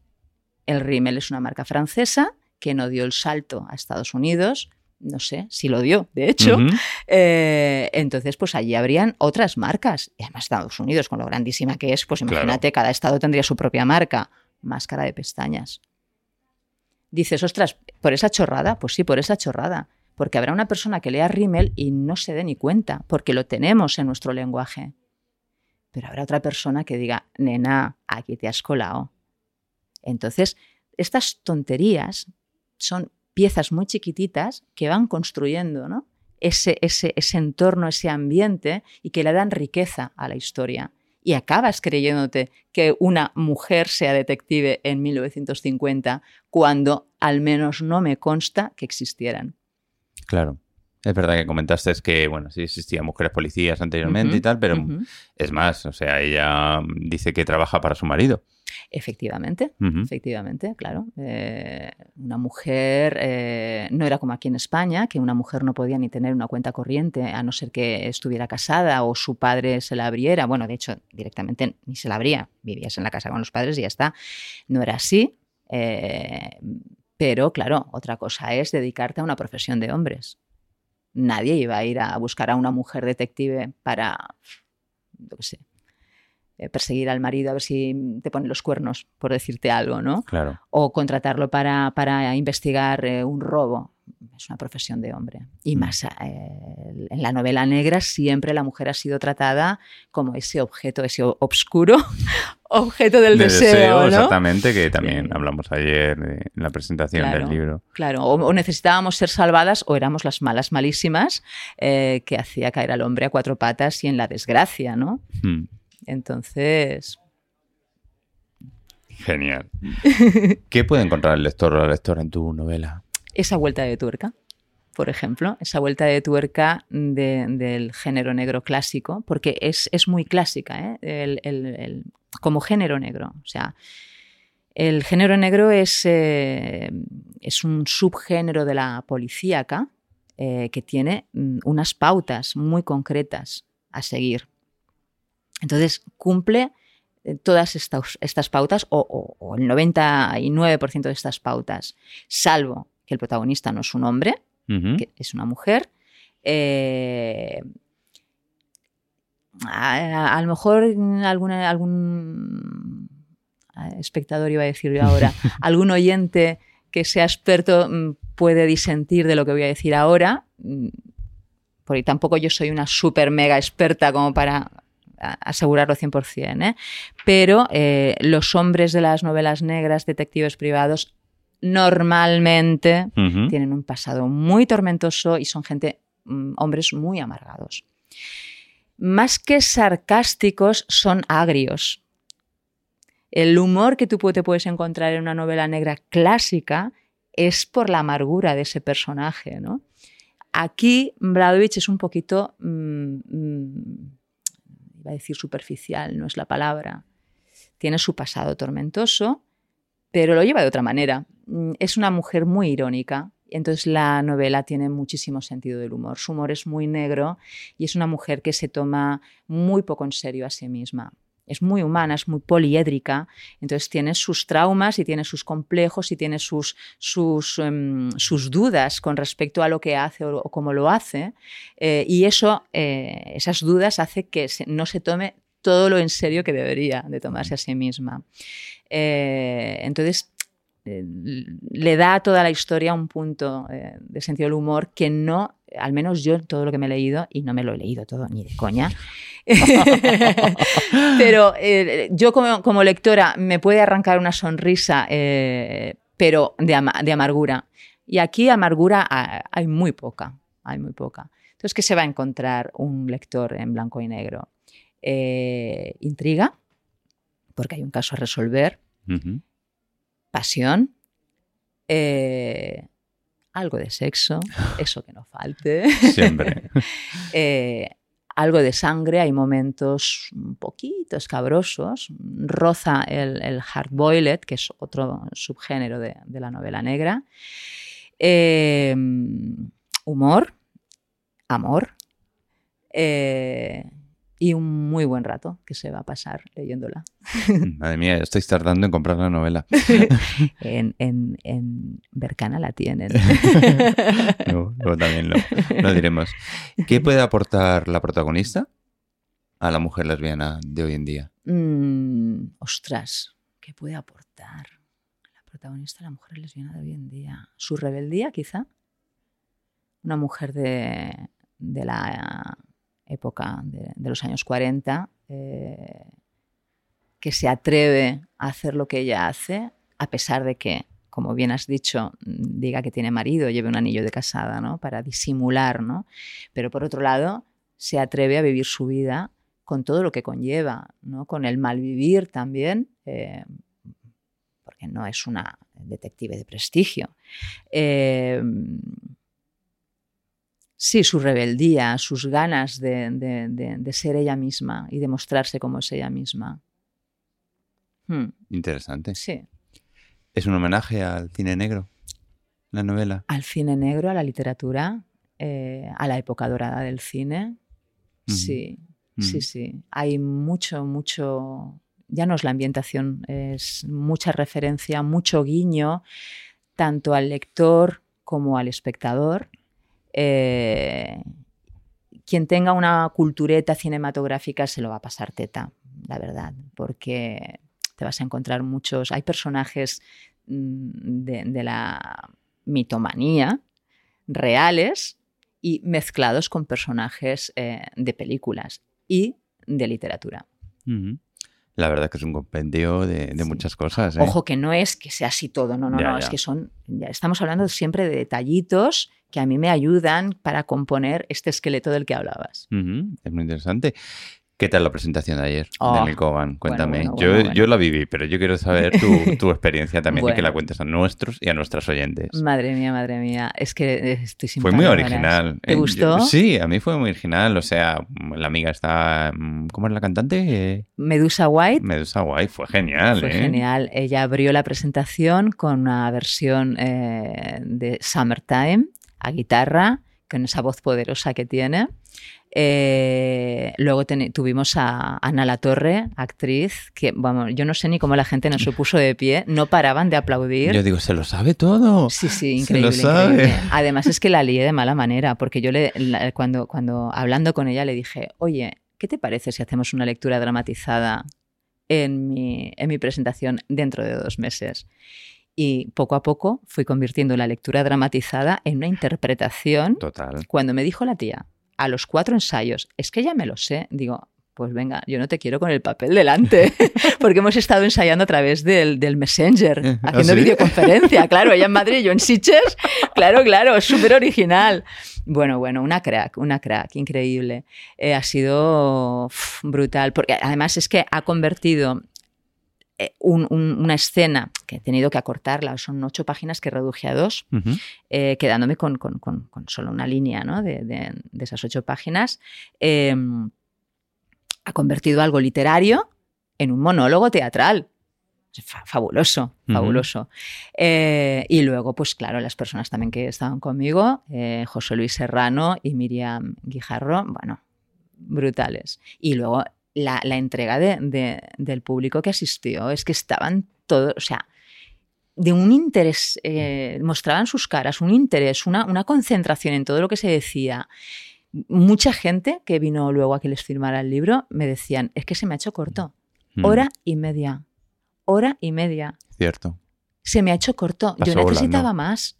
El rímel es una marca francesa que no dio el salto a Estados Unidos no sé si lo dio, de hecho. Eh, entonces, pues allí habrían otras marcas. Y además Estados Unidos, con lo grandísima que es, pues imagínate, cada estado tendría su propia marca. Máscara de pestañas. Dices, ostras, ¿por esa chorrada? Pues sí, por esa chorrada. Porque habrá una persona que lea rímel y no se dé ni cuenta, porque lo tenemos en nuestro lenguaje. Pero habrá otra persona que diga, nena, aquí te has colado. Entonces, estas tonterías son piezas muy chiquititas que van construyendo ¿no? ese, ese, ese entorno, ese ambiente y que le dan riqueza a la historia. Y acabas creyéndote que una mujer sea detective en 1950 cuando al menos no me consta que existieran. Claro. Es verdad que comentaste que, bueno, sí existían mujeres policías anteriormente y tal, pero es más, o sea, ella dice que trabaja para su marido. Efectivamente, efectivamente, claro. Eh, una mujer eh, no era como aquí en España, que una mujer no podía ni tener una cuenta corriente a no ser que estuviera casada o su padre se la abriera. Bueno, de hecho, directamente ni se la abría. Vivías en la casa con los padres y ya está. No era así. Eh, pero claro, otra cosa es dedicarte a una profesión de hombres nadie iba a ir a buscar a una mujer detective para que sé, perseguir al marido a ver si te pone los cuernos, por decirte algo, ¿no? Claro. O contratarlo para, para investigar eh, un robo. Es una profesión de hombre. Y Mm. más eh, en la novela negra siempre la mujer ha sido tratada como ese objeto, ese obscuro [laughs] objeto del De deseo, ¿no? exactamente, que también hablamos ayer de- en la presentación Claro. del libro. Claro, o, o necesitábamos ser salvadas o éramos las malas malísimas eh, que hacía caer al hombre a cuatro patas y en la desgracia, ¿no? Hmm, Entonces, Genial. [laughs] ¿Qué puede encontrar el lector o la lectora en tu novela? esa vuelta de tuerca, por ejemplo, esa vuelta de tuerca de- del género negro clásico, porque es, es muy clásica, ¿eh? El- el- el- como género negro. O sea, el género negro es, eh, es un subgénero de la policíaca eh, que tiene mm, unas pautas muy concretas a seguir. Entonces, cumple eh, todas estas, estas pautas o, o- o el 99% de estas pautas, salvo que el protagonista no es un hombre, que es una mujer. eh, a, a lo mejor alguna, algún espectador, iba a decir yo ahora, [laughs] algún oyente que sea experto mm, puede disentir de lo que voy a decir ahora, mm, porque tampoco yo soy una super mega experta como para asegurarlo 100%, ¿eh? pero eh, los hombres de las novelas negras, detectives privados, normalmente tienen un pasado muy tormentoso y son gente, mm, hombres muy amargados. Más que sarcásticos, son agrios. El humor que tú te puedes encontrar en una novela negra clásica es por la amargura de ese personaje, ¿no? Aquí Bradovich es un poquito, mm, mm, iba a decir superficial, no es la palabra. Tiene su pasado tormentoso, pero lo lleva de otra manera. Mm, Es una mujer muy irónica, entonces la novela tiene muchísimo sentido del humor. Su humor es muy negro y es una mujer que se toma muy poco en serio a sí misma. Es muy humana, es muy poliédrica, entonces tiene sus traumas y tiene sus complejos y tiene sus, sus, em, sus dudas con respecto a lo que hace o, o cómo lo hace. eh, y eso, eh, esas dudas hace que se- no se tome todo lo en serio que debería de tomarse a sí misma. Eh, entonces, eh, le da a toda la historia un punto eh, de sentido del humor que no, al menos yo todo lo que me he leído, y no me lo he leído todo ni de coña, [laughs] pero eh, yo como, como lectora me puede arrancar una sonrisa, eh, pero de, ama- de amargura. Y aquí amargura ah, hay muy poca, hay muy poca. Entonces, ¿qué se va a encontrar un lector en blanco y negro? Eh, intriga, porque hay un caso a resolver, pasión, algo de sexo, [laughs] eso que no falte, Siempre. [laughs] algo de sangre, hay momentos un poquito escabrosos, roza el, el hard-boiled, que es otro subgénero de, la novela negra, eh, humor, amor eh, y un muy buen rato que se va a pasar leyéndola. [laughs] Madre mía, estáis tardando en comprar la novela. [laughs] En, en, en Bercana la tienen. [laughs] Luego, luego también lo, lo diremos. ¿Qué puede aportar la protagonista a la mujer lesbiana de hoy en día? Mm, ostras, ¿qué puede aportar la protagonista de la mujer lesbiana de hoy en día? ¿Su rebeldía, quizá? Una mujer de, de la época de, los años 40 eh, que se atreve a hacer lo que ella hace, a pesar de que, como bien has dicho, mm, diga que tiene marido, lleve un anillo de casada, ¿no? Para disimular, ¿no? Pero por otro lado, se atreve a vivir su vida con todo lo que conlleva, ¿no? con el malvivir también, eh, porque no es una detective de prestigio. Eh, sí, su rebeldía, sus ganas de, de- de- de ser ella misma y de mostrarse como es ella misma. Hmm, Interesante. sí, ¿Es un homenaje al cine negro? La novela. al cine negro, a la literatura, eh, a la época dorada del cine. Sí. Sí, sí. Hay mucho, mucho. Ya no es la ambientación, es mucha referencia, mucho guiño, tanto al lector como al espectador, eh, quien tenga una cultureta cinematográfica se lo va a pasar teta, la verdad, porque te vas a encontrar muchos, hay personajes mm, de, la mitomanía reales y mezclados con personajes eh, de películas y de literatura. La verdad que es un compendio de, muchas cosas. ¿eh? Ojo, que no es que sea así todo, no, no, no, es que son, ya estamos hablando siempre de detallitos que a mí me ayudan para componer este esqueleto del que hablabas. Es muy interesante. ¿Qué tal la presentación de ayer oh, de Coban? Cuéntame. yo, yo, la viví, pero yo quiero saber tu, [laughs] tu experiencia también y que la cuentes a nuestros y a nuestras oyentes. Madre mía, madre mía. Es que estoy sin Fue muy original. ¿Te gustó? sí, a mí fue muy original. O sea, la amiga está. ¿Cómo es la cantante? Medusa White. Medusa White, fue genial. Fue ¿eh? genial. Ella abrió la presentación con una versión eh, de Summertime a guitarra, con esa voz poderosa que tiene. Eh, luego tuvimos a Ana La Torre, actriz, que vamos, yo no sé ni cómo la gente no se puso de pie, no paraban de aplaudir. Yo digo, se lo sabe todo. Sí, sí, increíble. Se lo sabe. Además es que la lié de mala manera, porque yo le, cuando, cuando hablando con ella le dije, oye, ¿qué te parece si hacemos una lectura dramatizada en mi, en mi presentación dentro de dos meses? Y poco a poco fui convirtiendo la lectura dramatizada en una interpretación. Total. Cuando me dijo la tía, a los cuatro ensayos, es que ya me lo sé, digo, pues venga, yo no te quiero con el papel delante, [laughs] porque hemos estado ensayando a través del, del Messenger, ¿Ah, haciendo videoconferencia, [laughs] claro, ella en Madrid, yo en Sitges, claro, claro, súper original. Bueno, bueno, una crack, una crack, increíble. Eh, ha sido brutal, porque además es que ha convertido eh, una escena que he tenido que acortarla, son ocho páginas que reduje a dos, eh, quedándome con, solo una línea de, esas ocho páginas, em, ha convertido algo literario en un monólogo teatral. Fabuloso, fabuloso. Eh, y luego, pues claro, las personas también que estaban conmigo, José Luis Serrano y Miriam Guijarro, bueno, brutales. Y luego la, entrega del público que asistió. Es que estaban todos, o sea, de un interés, eh, mostraban sus caras, un interés, una, una, concentración en todo lo que se decía. Mucha gente que vino luego a que les firmara el libro me decían, es que se me ha hecho corto. Mm. Hora y media. Hora y media. Cierto. Se me ha hecho corto. Yo necesitaba más.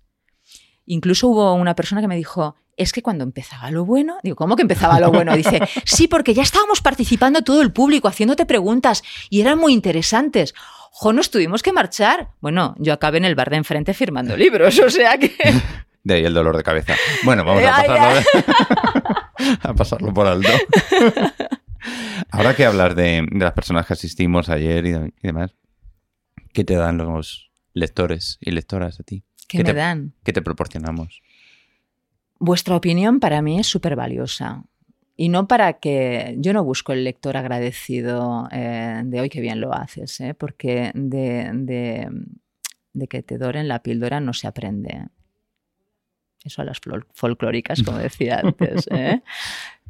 Incluso hubo una persona que me dijo, es que cuando empezaba lo bueno, digo, ¿cómo que empezaba lo bueno? Dice, sí, porque ya estábamos participando todo el público, haciéndote preguntas y eran muy interesantes. Jo, nos tuvimos que marchar. Bueno, yo acabé en el bar de enfrente firmando libros, o sea que... [laughs] De ahí el dolor de cabeza. Bueno, vamos a pasarlo, [laughs] a pasarlo por alto. [laughs] Ahora que hablas de, las personas que asistimos ayer y, demás, ¿qué te dan los lectores y lectoras a ti? ¿Qué, me dan? ¿Qué te proporcionamos? Vuestra opinión para mí es súper valiosa. Y no para que yo no busco el lector agradecido eh, de hoy que bien lo haces, ¿eh? porque de, que te doren la píldora no se aprende. Eso a las folclóricas, como decía [laughs] antes. ¿eh?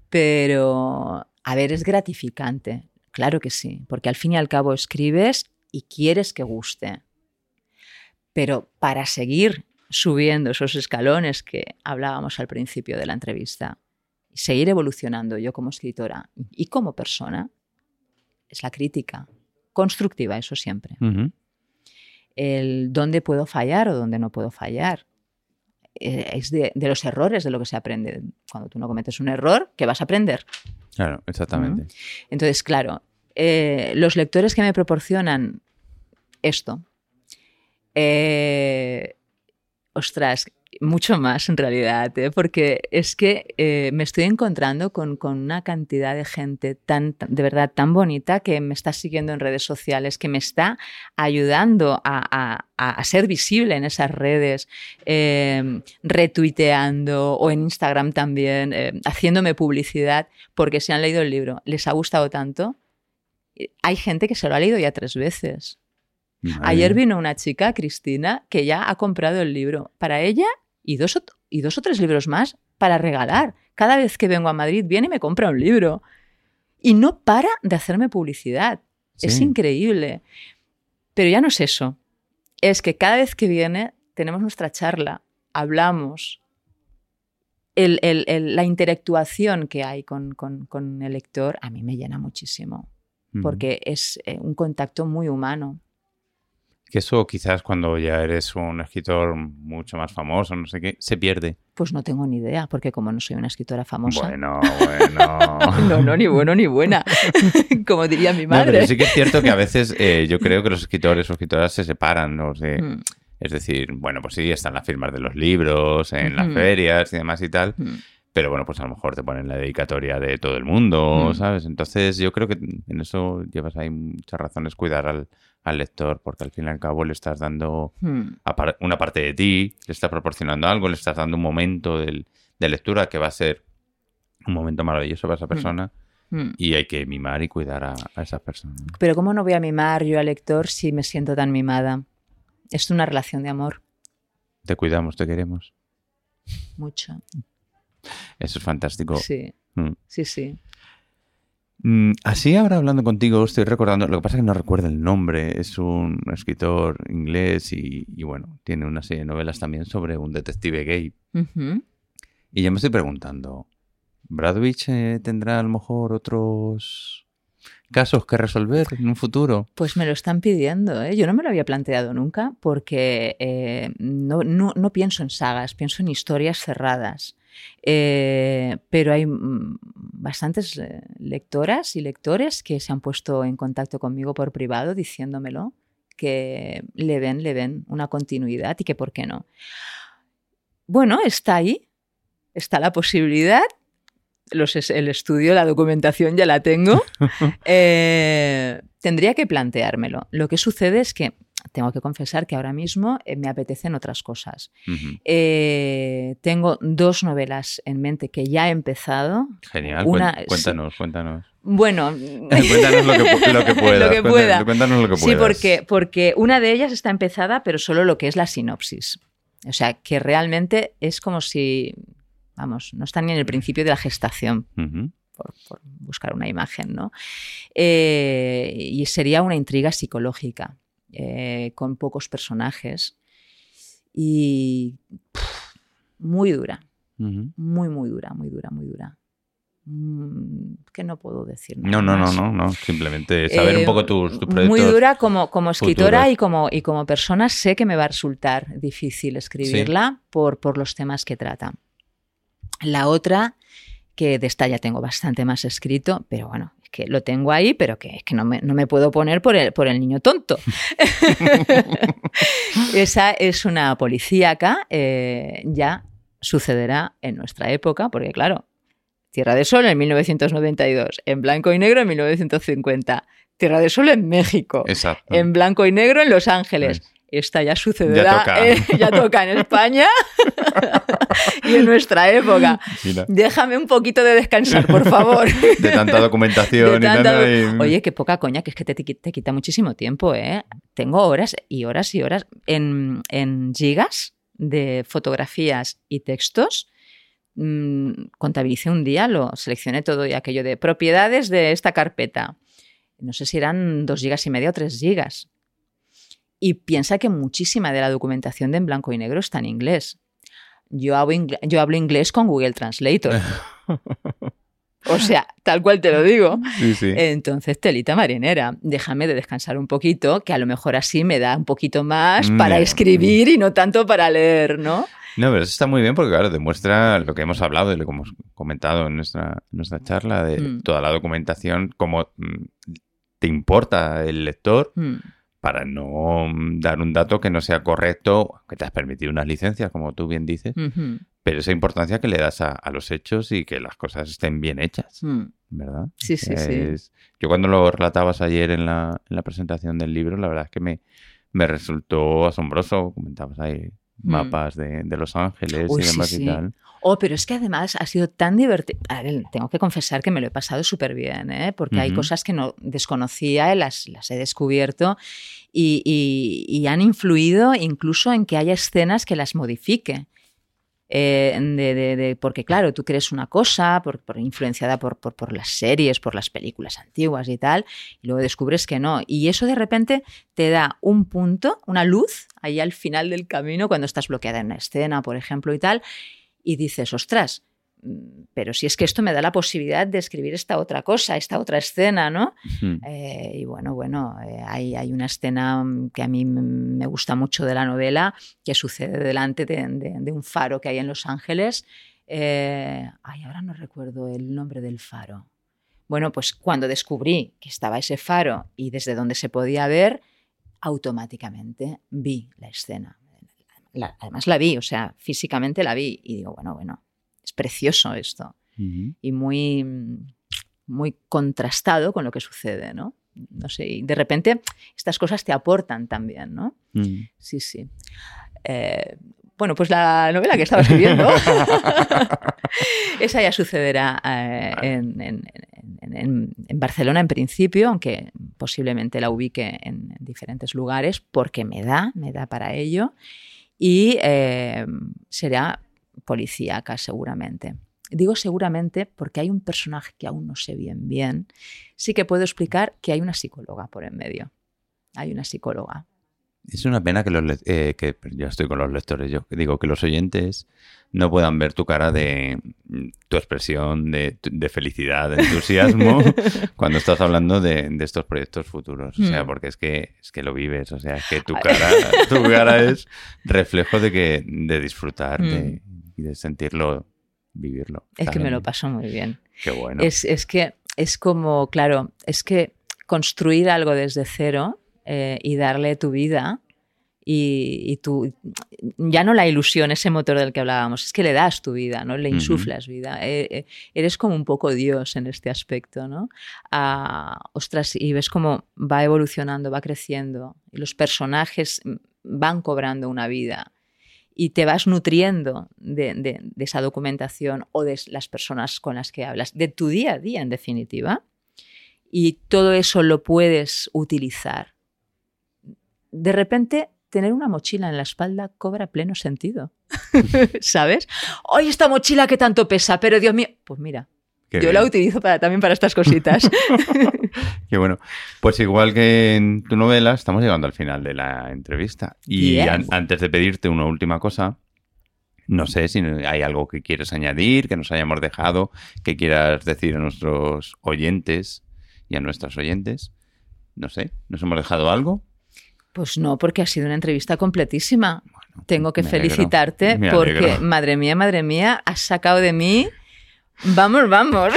Pero, a ver, es gratificante. Claro que sí, porque al fin y al cabo escribes y quieres que guste. Pero para seguir subiendo esos escalones que hablábamos al principio de la entrevista, y seguir evolucionando yo como escritora y como persona, es la crítica constructiva, eso siempre. El dónde puedo fallar o dónde no puedo fallar. Eh, es de, los errores de lo que se aprende. Cuando tú no cometes un error, ¿qué vas a aprender? Claro, exactamente. Entonces, claro, eh, los lectores que me proporcionan esto, eh, ostras, mucho más en realidad, ¿eh? porque es que eh, me estoy encontrando con, una cantidad de gente tan, de verdad tan bonita que me está siguiendo en redes sociales, que me está ayudando a, ser visible en esas redes, em, retuiteando o en Instagram también, em, haciéndome publicidad porque se han leído el libro, les ha gustado tanto. Hay gente que se lo ha leído ya tres veces. Ayer vino una chica, Cristina, que ya ha comprado el libro para ella y dos, o, y dos o tres libros más para regalar. Cada vez que vengo a Madrid viene y me compra un libro. Y no para de hacerme publicidad. Es increíble. Pero ya no es eso. Es que cada vez que viene tenemos nuestra charla, hablamos. el- el- el- la intelectuación que hay con, con- con el lector a mí me llena muchísimo, porque es eh, un contacto muy humano. Que eso quizás cuando ya eres un escritor mucho más famoso, no sé qué, se pierde. Pues no tengo ni idea, porque como no soy una escritora famosa. Bueno, bueno. [laughs] No, no, ni bueno ni buena, [laughs] como diría mi No, madre. pero sí que es cierto que a veces eh, yo creo que los [laughs] escritores o escritoras se separan, ¿no? De- Mm, Es decir, bueno, pues sí, están las firmas de los libros, en las ferias y demás y tal, mm. Pero bueno, pues a lo mejor te ponen la dedicatoria de todo el mundo, Mm. ¿sabes? Entonces yo creo que en eso llevas ahí muchas razones, cuidar al, al lector, porque al fin y al cabo le estás dando Hmm. una parte de ti, le estás proporcionando algo, le estás dando un momento del- de lectura que va a ser un momento maravilloso para esa persona Mm. y hay que mimar y cuidar a, a esas personas. Pero ¿cómo no voy a mimar yo al lector si me siento tan mimada? Es una relación de amor, Te cuidamos, te queremos. mucho. Eso es fantástico. Sí, Mm. sí, sí. Mm, Así ahora hablando contigo estoy recordando, lo que pasa es que no recuerdo el nombre, es un escritor inglés y, y bueno, tiene una serie de novelas también sobre un detective gay. Y yo me estoy preguntando, ¿Bradwich eh, tendrá a lo mejor otros casos que resolver en un futuro? Pues me lo están pidiendo, ¿eh? Yo no me lo había planteado nunca porque eh, no, no- no pienso en sagas, pienso en historias cerradas. Eh, pero hay mm, bastantes eh, lectoras y lectores que se han puesto en contacto conmigo por privado diciéndomelo, que le ven, le ven una continuidad y que por qué no. Bueno, está ahí, está la posibilidad. Los el estudio, la documentación ya la tengo. [laughs] Eh, tendría que planteármelo. Lo que sucede es que tengo que confesar que ahora mismo eh, me apetecen otras cosas. Eh, tengo dos novelas en mente que ya he empezado. Genial, Una- cuéntanos, cuéntanos. Bueno, [laughs] [laughs] cuéntanos lo que, pu- lo que puedas. Lo que cuéntanos- pueda. Cuéntanos lo que sí, porque, porque una de ellas está empezada, pero solo lo que es la sinopsis. O sea, que realmente es como si, vamos, no está ni en el principio de la gestación. Por buscar una imagen, ¿no? Eh, y sería una intriga psicológica, eh, con pocos personajes y pff, muy dura, muy, muy dura, muy dura, muy dura. Mm, que no puedo decir nada No, no, no, más. no, no. Simplemente saber Eh, un poco tus, tus proyectos. Muy dura como, como escritora futuros. y como, y como persona sé que me va a resultar difícil escribirla por, por los temas que trata. La otra, que de esta ya tengo bastante más escrito, pero bueno, es que lo tengo ahí, pero que es que no me, no me puedo poner por el, por el niño tonto. [laughs] Esa es una policíaca, eh, ya sucederá en nuestra época, porque claro, Tierra de Sol en 1992, en blanco y negro en 1950, Tierra de Sol en México, Exacto. en blanco y negro en Los Ángeles. Esta ya sucederá, Ya toca. eh, [laughs] ya toca en España [laughs] y en nuestra época. Mira, Déjame un poquito de descansar, por favor. [laughs] de tanta documentación De y tanta- Oye, qué poca coña, que es que te, te quita muchísimo tiempo, ¿eh? Tengo horas y horas y horas en, en gigas de fotografías y textos. Mm, contabilicé un día, lo seleccioné todo y aquello de propiedades de esta carpeta. No sé si eran dos gigas y media o tres gigas. Y piensa que muchísima de la documentación de en blanco y negro está en inglés. Yo hablo, yo hablo inglés con Google Translator. [laughs] O sea, tal cual te lo digo. Sí, sí. Entonces, telita marinera, déjame de descansar un poquito, que a lo mejor así me da un poquito más Mm, para escribir y no tanto para leer, ¿no? No, pero eso está muy bien porque, claro, demuestra lo que hemos hablado y lo que hemos comentado en nuestra, nuestra charla de Mm. toda la documentación, cómo mm, te importa el lector Mm, para no mm, dar un dato que no sea correcto, que te has permitido unas licencias, como tú bien dices, pero esa importancia que le das a, a los hechos y que las cosas estén bien hechas, mm. ¿verdad? Sí, sí, sí. Yo cuando lo relatabas ayer en la, en la presentación del libro, la verdad es que me, me resultó asombroso. Comentabas ahí mapas de, de Los Ángeles Mm. Uy, y sí, demás sí. y tal. Oh, pero es que además ha sido tan divertido. Tengo que confesar que me lo he pasado súper bien, ¿eh? porque hay cosas que no desconocía, las, las he descubierto y, y- y han influido incluso en que haya escenas que las modifique. Eh, de- porque claro, tú crees una cosa por, influenciada por, por- las series, por las películas antiguas y tal, y luego descubres que no. Y eso de repente te da un punto, una luz, ahí al final del camino, cuando estás bloqueada en una escena, por ejemplo, y tal, y dices, ostras, pero si es que esto me da la posibilidad de escribir esta otra cosa, esta otra escena, ¿no? Eh, y bueno, bueno, eh, hay, hay, una escena que a mí me gusta mucho de la novela, que sucede delante de, un faro que hay en Los Ángeles. Eh, ay, ahora no recuerdo el nombre del faro. Bueno, pues cuando descubrí que estaba ese faro y desde donde se podía ver, automáticamente vi la escena. además la vi, o sea, físicamente la vi y digo, bueno, bueno, es precioso esto. Y muy, muy contrastado con lo que sucede, ¿no? No sé, y de repente estas cosas te aportan también, ¿no? Sí, sí. Eh, bueno, pues la novela que estaba escribiendo, [laughs] esa ya sucederá eh, en, Barcelona en principio, aunque posiblemente la ubique en, diferentes lugares, porque me da, me da para ello, y eh, será policíaca seguramente. Digo seguramente porque hay un personaje que aún no sé bien bien. Sí que puedo explicar que hay una psicóloga por en medio. Hay una psicóloga. Es una pena que los eh, que yo estoy con los lectores, yo digo que los oyentes no puedan ver tu cara de tu expresión de, felicidad, de entusiasmo [laughs] cuando estás hablando de, estos proyectos futuros. O sea, hmm. porque es que es que lo vives, o sea, es que tu cara, [laughs] tu cara es reflejo de que de disfrutar hmm. y de sentirlo, vivirlo. Es que me lo paso muy bien. Qué bueno. Es, es que es como, claro, es que construir algo desde cero eh, y darle tu vida y, tú, ya no la ilusión, ese motor del que hablábamos, es que le das tu vida, ¿no? Le insuflas vida. Eh, eh, eres como un poco Dios en este aspecto, ¿no? Ah, ostras, y ves cómo va evolucionando, va creciendo, y los personajes van cobrando una vida y te vas nutriendo de, de, esa documentación o de las personas con las que hablas, de tu día a día en definitiva, y todo eso lo puedes utilizar de repente tener una mochila en la espalda cobra pleno sentido. [laughs] ¿Sabes? ¡Ay, esta mochila que tanto pesa! Pero Dios mío, pues mira, yo la utilizo para, también para estas cositas. [laughs] Qué bueno. Pues igual que en tu novela, estamos llegando al final de la entrevista. Y antes de pedirte una última cosa, no sé si hay algo que quieres añadir, que nos hayamos dejado, que quieras decir a nuestros oyentes y a nuestras oyentes. No sé, ¿nos hemos dejado algo? Pues no, porque ha sido una entrevista completísima. Tengo que felicitarte porque, madre mía, madre mía, has sacado de mí. Vamos, vamos.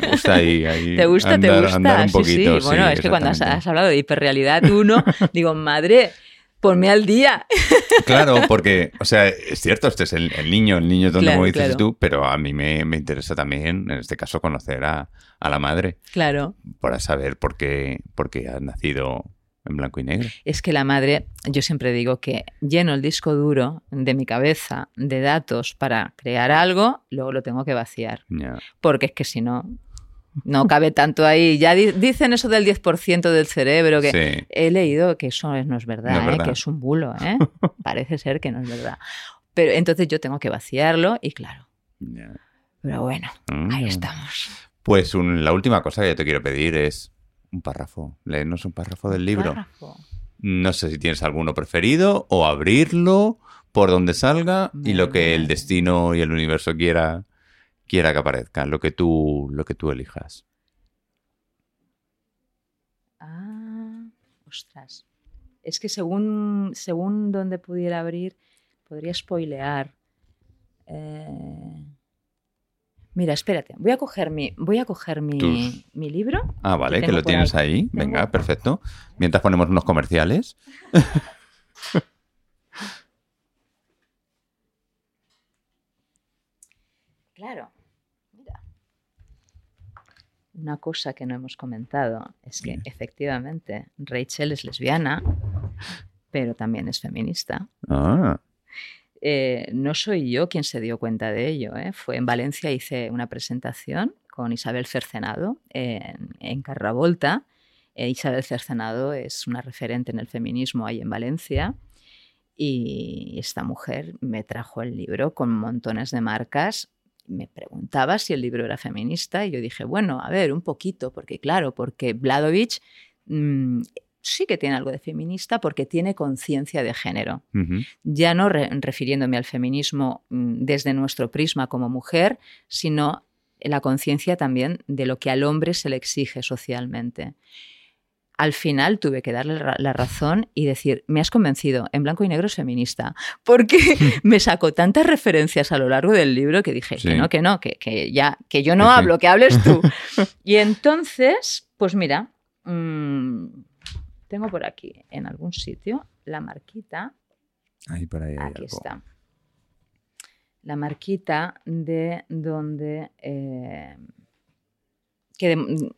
me gusta ahí, [laughs] ¿Te gusta? ¿Te gusta? sí, sí. Bueno, es que cuando has, hablado de hiperrealidad 1, [laughs] digo, madre, ponme al día. [laughs] Claro, porque, o sea, es cierto, este es el, niño, el niño donde como dices tú, pero a mí me, interesa también, en este caso, conocer a, la madre. Claro. Para saber por qué, por qué ha nacido en blanco y negro. Es que la madre, yo siempre digo que lleno el disco duro de mi cabeza de datos para crear algo, luego lo tengo que vaciar. Porque es que si no, no cabe tanto ahí. Ya dicen eso del 10% del cerebro, que he leído que eso no es verdad, ¿eh? que es un bulo. ¿eh? [laughs] Parece ser que no es verdad. Pero entonces yo tengo que vaciarlo y claro. Pero bueno, ahí mm. estamos. Pues la última cosa que yo te quiero pedir es un párrafo. Léenos un párrafo del libro. No sé si tienes alguno preferido o abrirlo por donde salga y lo que el destino y el universo quiera, quiera que aparezca, lo que tú, lo que tú elijas. Ah, ostras. Es que según, según donde pudiera abrir, podría spoilear. Eh... Mira, espérate, voy a coger mi, voy a coger mi, libro. Ah, vale, que, lo tienes ahí. Venga, perfecto. Mientras ponemos unos comerciales. [laughs] claro, mira. Una cosa que no hemos comentado es que efectivamente Rachel es lesbiana, pero también es feminista. Ah. Eh, no soy yo quien se dio cuenta de ello. ¿eh? Fue en Valencia, hice una presentación con Isabel Cercenado en, en Carravolta. Eh, Isabel Cercenado es una referente en el feminismo ahí en Valencia. Y esta mujer me trajo el libro con montones de marcas. Me preguntaba si el libro era feminista y yo dije, bueno, a ver, un poquito, porque claro, porque Vladovich mm, sí que tiene algo de feminista porque tiene conciencia de género. Ya no re- refiriéndome al feminismo mm, desde nuestro prisma como mujer, sino la conciencia también de lo que al hombre se le exige socialmente. Al final tuve que darle ra- la razón y decir, me has convencido, en blanco y negro es feminista, [laughs] porque [laughs] me sacó tantas referencias a lo largo del libro que dije, Sí. que no, que no, que, que ya, que yo no hablo, que hables tú. [laughs] y entonces, pues mira, mm, tengo por aquí en algún sitio la marquita Ahí por ahí Aquí algo. está. La marquita de donde eh, que dem-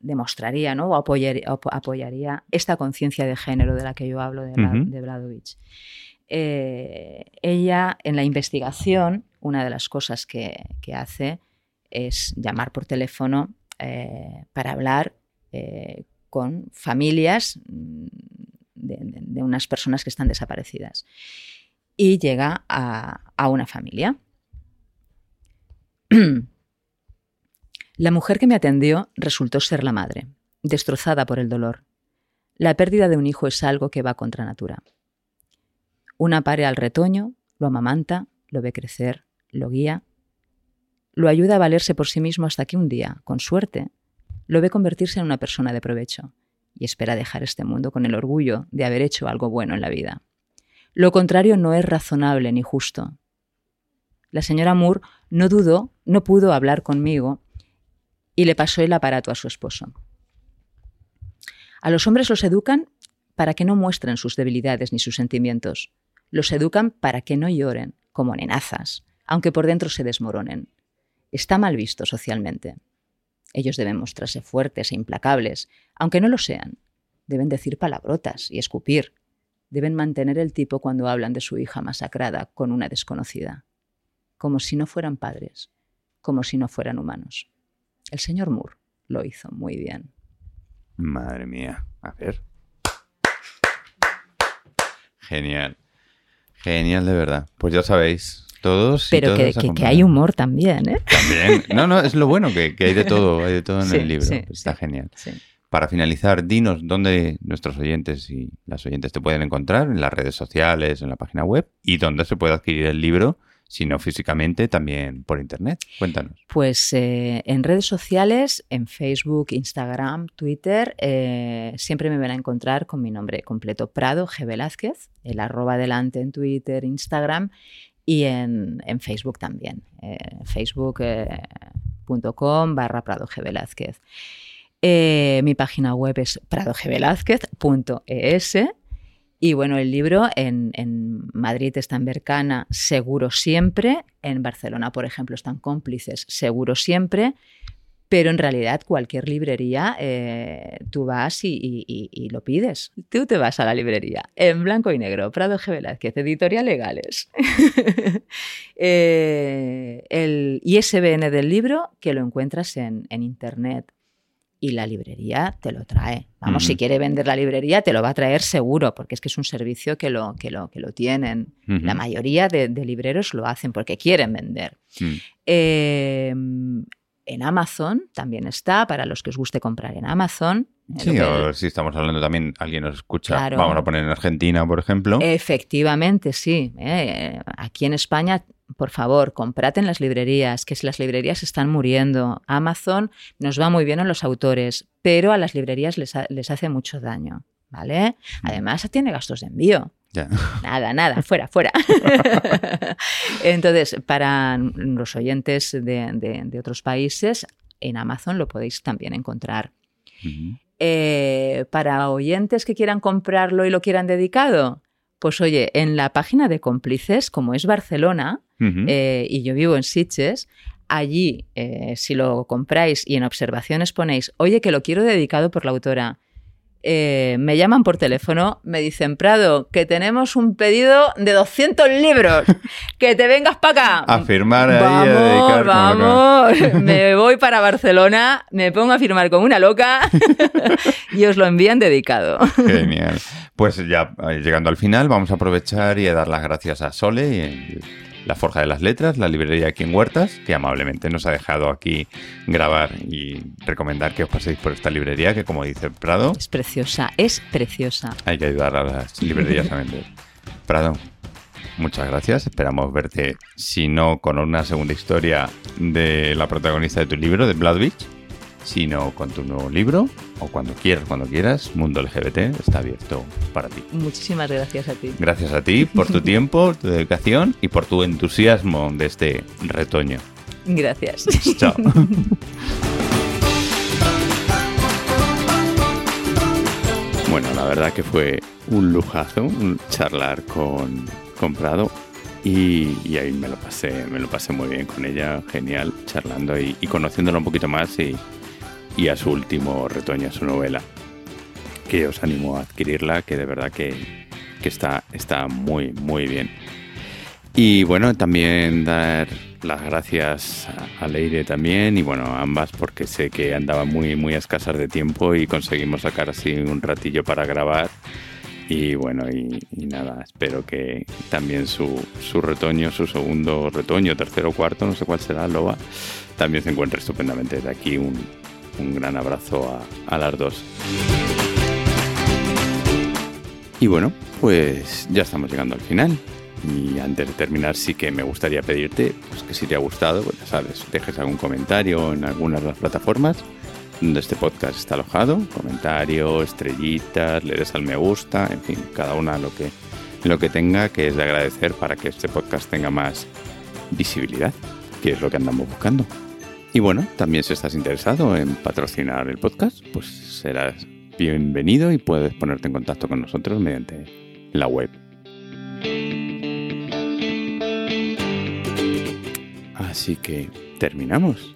demostraría ¿no? o apoyaría, apo- apoyaría esta conciencia de género de la que yo hablo de, de Bladovich. Eh, ella, en la investigación, una de las cosas que, que hace es llamar por teléfono eh, para hablar eh, con familias mm, de, unas personas que están desaparecidas. Y llega a, a una familia. [clears throat] La mujer que me atendió resultó ser la madre, destrozada por el dolor. La pérdida de un hijo es algo que va contra natura. Una pare al retoño, lo amamanta, lo ve crecer, lo guía, lo ayuda a valerse por sí mismo hasta que un día, con suerte, lo ve convertirse en una persona de provecho y espera dejar este mundo con el orgullo de haber hecho algo bueno en la vida. Lo contrario no es razonable ni justo. La señora Moore no dudó, no pudo hablar conmigo y le pasó el aparato a su esposo. A los hombres los educan para que no muestren sus debilidades ni sus sentimientos. Los educan para que no lloren, como nenazas, aunque por dentro se desmoronen. Está mal visto socialmente. Ellos deben mostrarse fuertes e implacables, aunque no lo sean. Deben decir palabrotas y escupir. Deben mantener el tipo cuando hablan de su hija masacrada con una desconocida. Como si no fueran padres, como si no fueran humanos. El señor Moore lo hizo muy bien. Madre mía. A ver. Genial. Genial, de verdad. Pues ya sabéis, todos. Pero que, que- que hay humor también, ¿eh? También. No, no, es lo bueno, que, que hay de todo, hay de todo en Sí, el libro. sí, Está sí. genial. Para finalizar, dinos dónde nuestros oyentes y las oyentes te pueden encontrar, en las redes sociales, en la página web, y dónde se puede adquirir el libro, si no físicamente, también por internet. Cuéntanos. Pues eh, en redes sociales, en Facebook, Instagram, Twitter, eh, siempre me van a encontrar con mi nombre completo, Prado G. Velázquez, el arroba delante en Twitter, Instagram y en, en Facebook también, eh, facebook.com barra Prado G. Velázquez. Eh, mi página web es pradogvelázquez.es y bueno, el libro en, en Madrid está en Bercana, seguro siempre. En Barcelona, por ejemplo, están cómplices, seguro siempre. Pero en realidad cualquier librería, eh, tú vas y, y- y- y lo pides. Tú te vas a la librería, en blanco y negro, Prado G. Velázquez, editorial legales. [laughs] Eh, el ISBN del libro que lo encuentras en, en internet y la librería te lo trae. Vamos, si quiere vender la librería, te lo va a traer seguro, porque es que es un servicio que lo, que lo, que lo tienen. La mayoría de, de libreros lo hacen porque quieren vender. Mm. Eh, en Amazon también está, para los que os guste comprar en Amazon. Sí, que- o si estamos hablando también, alguien nos escucha, Claro. vamos a poner en Argentina, por ejemplo. Efectivamente, sí. Eh, aquí en España, por favor, comprad en las librerías, que si las librerías están muriendo. Amazon nos va muy bien a los autores, pero a las librerías les, ha- les hace mucho daño. ¿Vale? Además, tiene gastos de envío. Ya. Nada, nada, fuera, fuera. [laughs] Entonces, para los oyentes de, de- de otros países, en Amazon lo podéis también encontrar. Eh, para oyentes que quieran comprarlo y lo quieran dedicado, pues oye, en la página de cómplices, como es Barcelona, eh, y yo vivo en Sitges, allí, eh, si lo compráis y en observaciones ponéis, oye, que lo quiero dedicado por la autora, eh, me llaman por teléfono, me dicen, Prado, que tenemos un pedido de 200 libros, [laughs] que te vengas para acá. A firmar ahí, a Vamos, como vamos, [laughs] me voy para Barcelona, me pongo a firmar como una loca [laughs] y os lo envían dedicado. Genial. Pues ya eh, llegando al final, vamos a aprovechar y a dar las gracias a Sole y, La Forja de las Letras, la librería aquí en Huertas, que amablemente nos ha dejado aquí grabar y recomendar que os paséis por esta librería, que como dice Prado... Es preciosa, es preciosa. Hay que ayudar a las librerías a vender. [laughs] Prado, muchas gracias. Esperamos verte, si no con una segunda historia de la protagonista de tu libro, de Blood Beach, sino con tu nuevo libro o cuando quieras, cuando quieras. Mundo LGBT está abierto para ti. Muchísimas gracias a ti. Gracias a ti por tu [laughs] tiempo, tu dedicación y por tu entusiasmo de este retoño. Gracias. [laughs] Chao. Bueno, la verdad que fue un lujazo charlar con, con Prado y, y, ahí me lo pasé, me lo pasé muy bien con ella, genial, charlando y, y conociéndola un poquito más y, y, a su último retoño, a su novela, que os animo a adquirirla, que de verdad que, que está, está muy, muy bien. Y bueno, también dar las gracias a Leire también y bueno, a ambas porque sé que andaba muy, muy escasas de tiempo y conseguimos sacar así un ratillo para grabar. Y bueno, y, y nada, espero que también su, su, retoño, su segundo retoño, tercero cuarto, no sé cuál será, Loba, también se encuentre estupendamente. De aquí un, un gran abrazo a, las dos. Y bueno, pues ya estamos llegando al final. Y antes de terminar, sí que me gustaría pedirte pues, que si te ha gustado, pues ya sabes, dejes algún comentario en algunas de las plataformas donde este podcast está alojado. Comentario, estrellitas, le des al me gusta, en fin, cada una lo que, lo que tenga, que es de agradecer para que este podcast tenga más visibilidad, que es lo que andamos buscando. Y bueno, también si estás interesado en patrocinar el podcast, pues serás bienvenido y puedes ponerte en contacto con nosotros mediante la web Así que terminamos.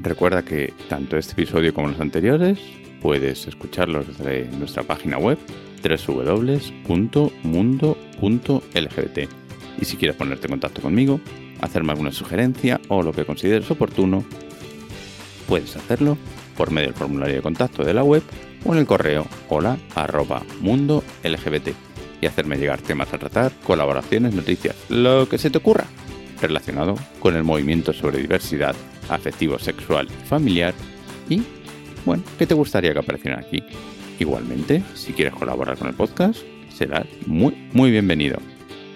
Recuerda que tanto este episodio como los anteriores puedes escucharlos desde nuestra página web www.mundo.lgbt. Y si quieres ponerte en contacto conmigo, hacerme alguna sugerencia o lo que consideres oportuno, puedes hacerlo por medio del formulario de contacto de la web o en el correo hola arroba mundo lgbt y hacerme llegar temas a tratar, colaboraciones, noticias, lo que se te ocurra relacionado con el movimiento sobre diversidad afectivo, sexual y familiar y, bueno, ¿qué te gustaría que apareciera aquí? Igualmente, si quieres colaborar con el podcast, serás muy, muy bienvenido.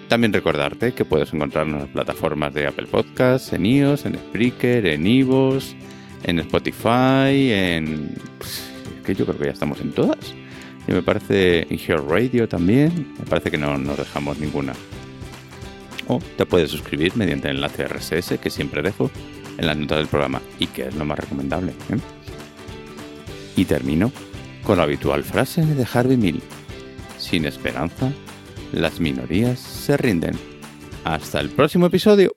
También recordarte que puedes encontrarnos en las plataformas de Apple Podcasts, en iOS, en Spreaker, en Ivos, en Spotify, en... Pues, que yo creo que ya estamos en todas. Y me parece en Hear Radio también. Me parece que no nos dejamos ninguna o te puedes suscribir mediante el enlace RSS que siempre dejo en las notas del programa y que es lo más recomendable. ¿eh? Y termino con la habitual frase de Harvey Mill. Sin esperanza, las minorías se rinden. Hasta el próximo episodio.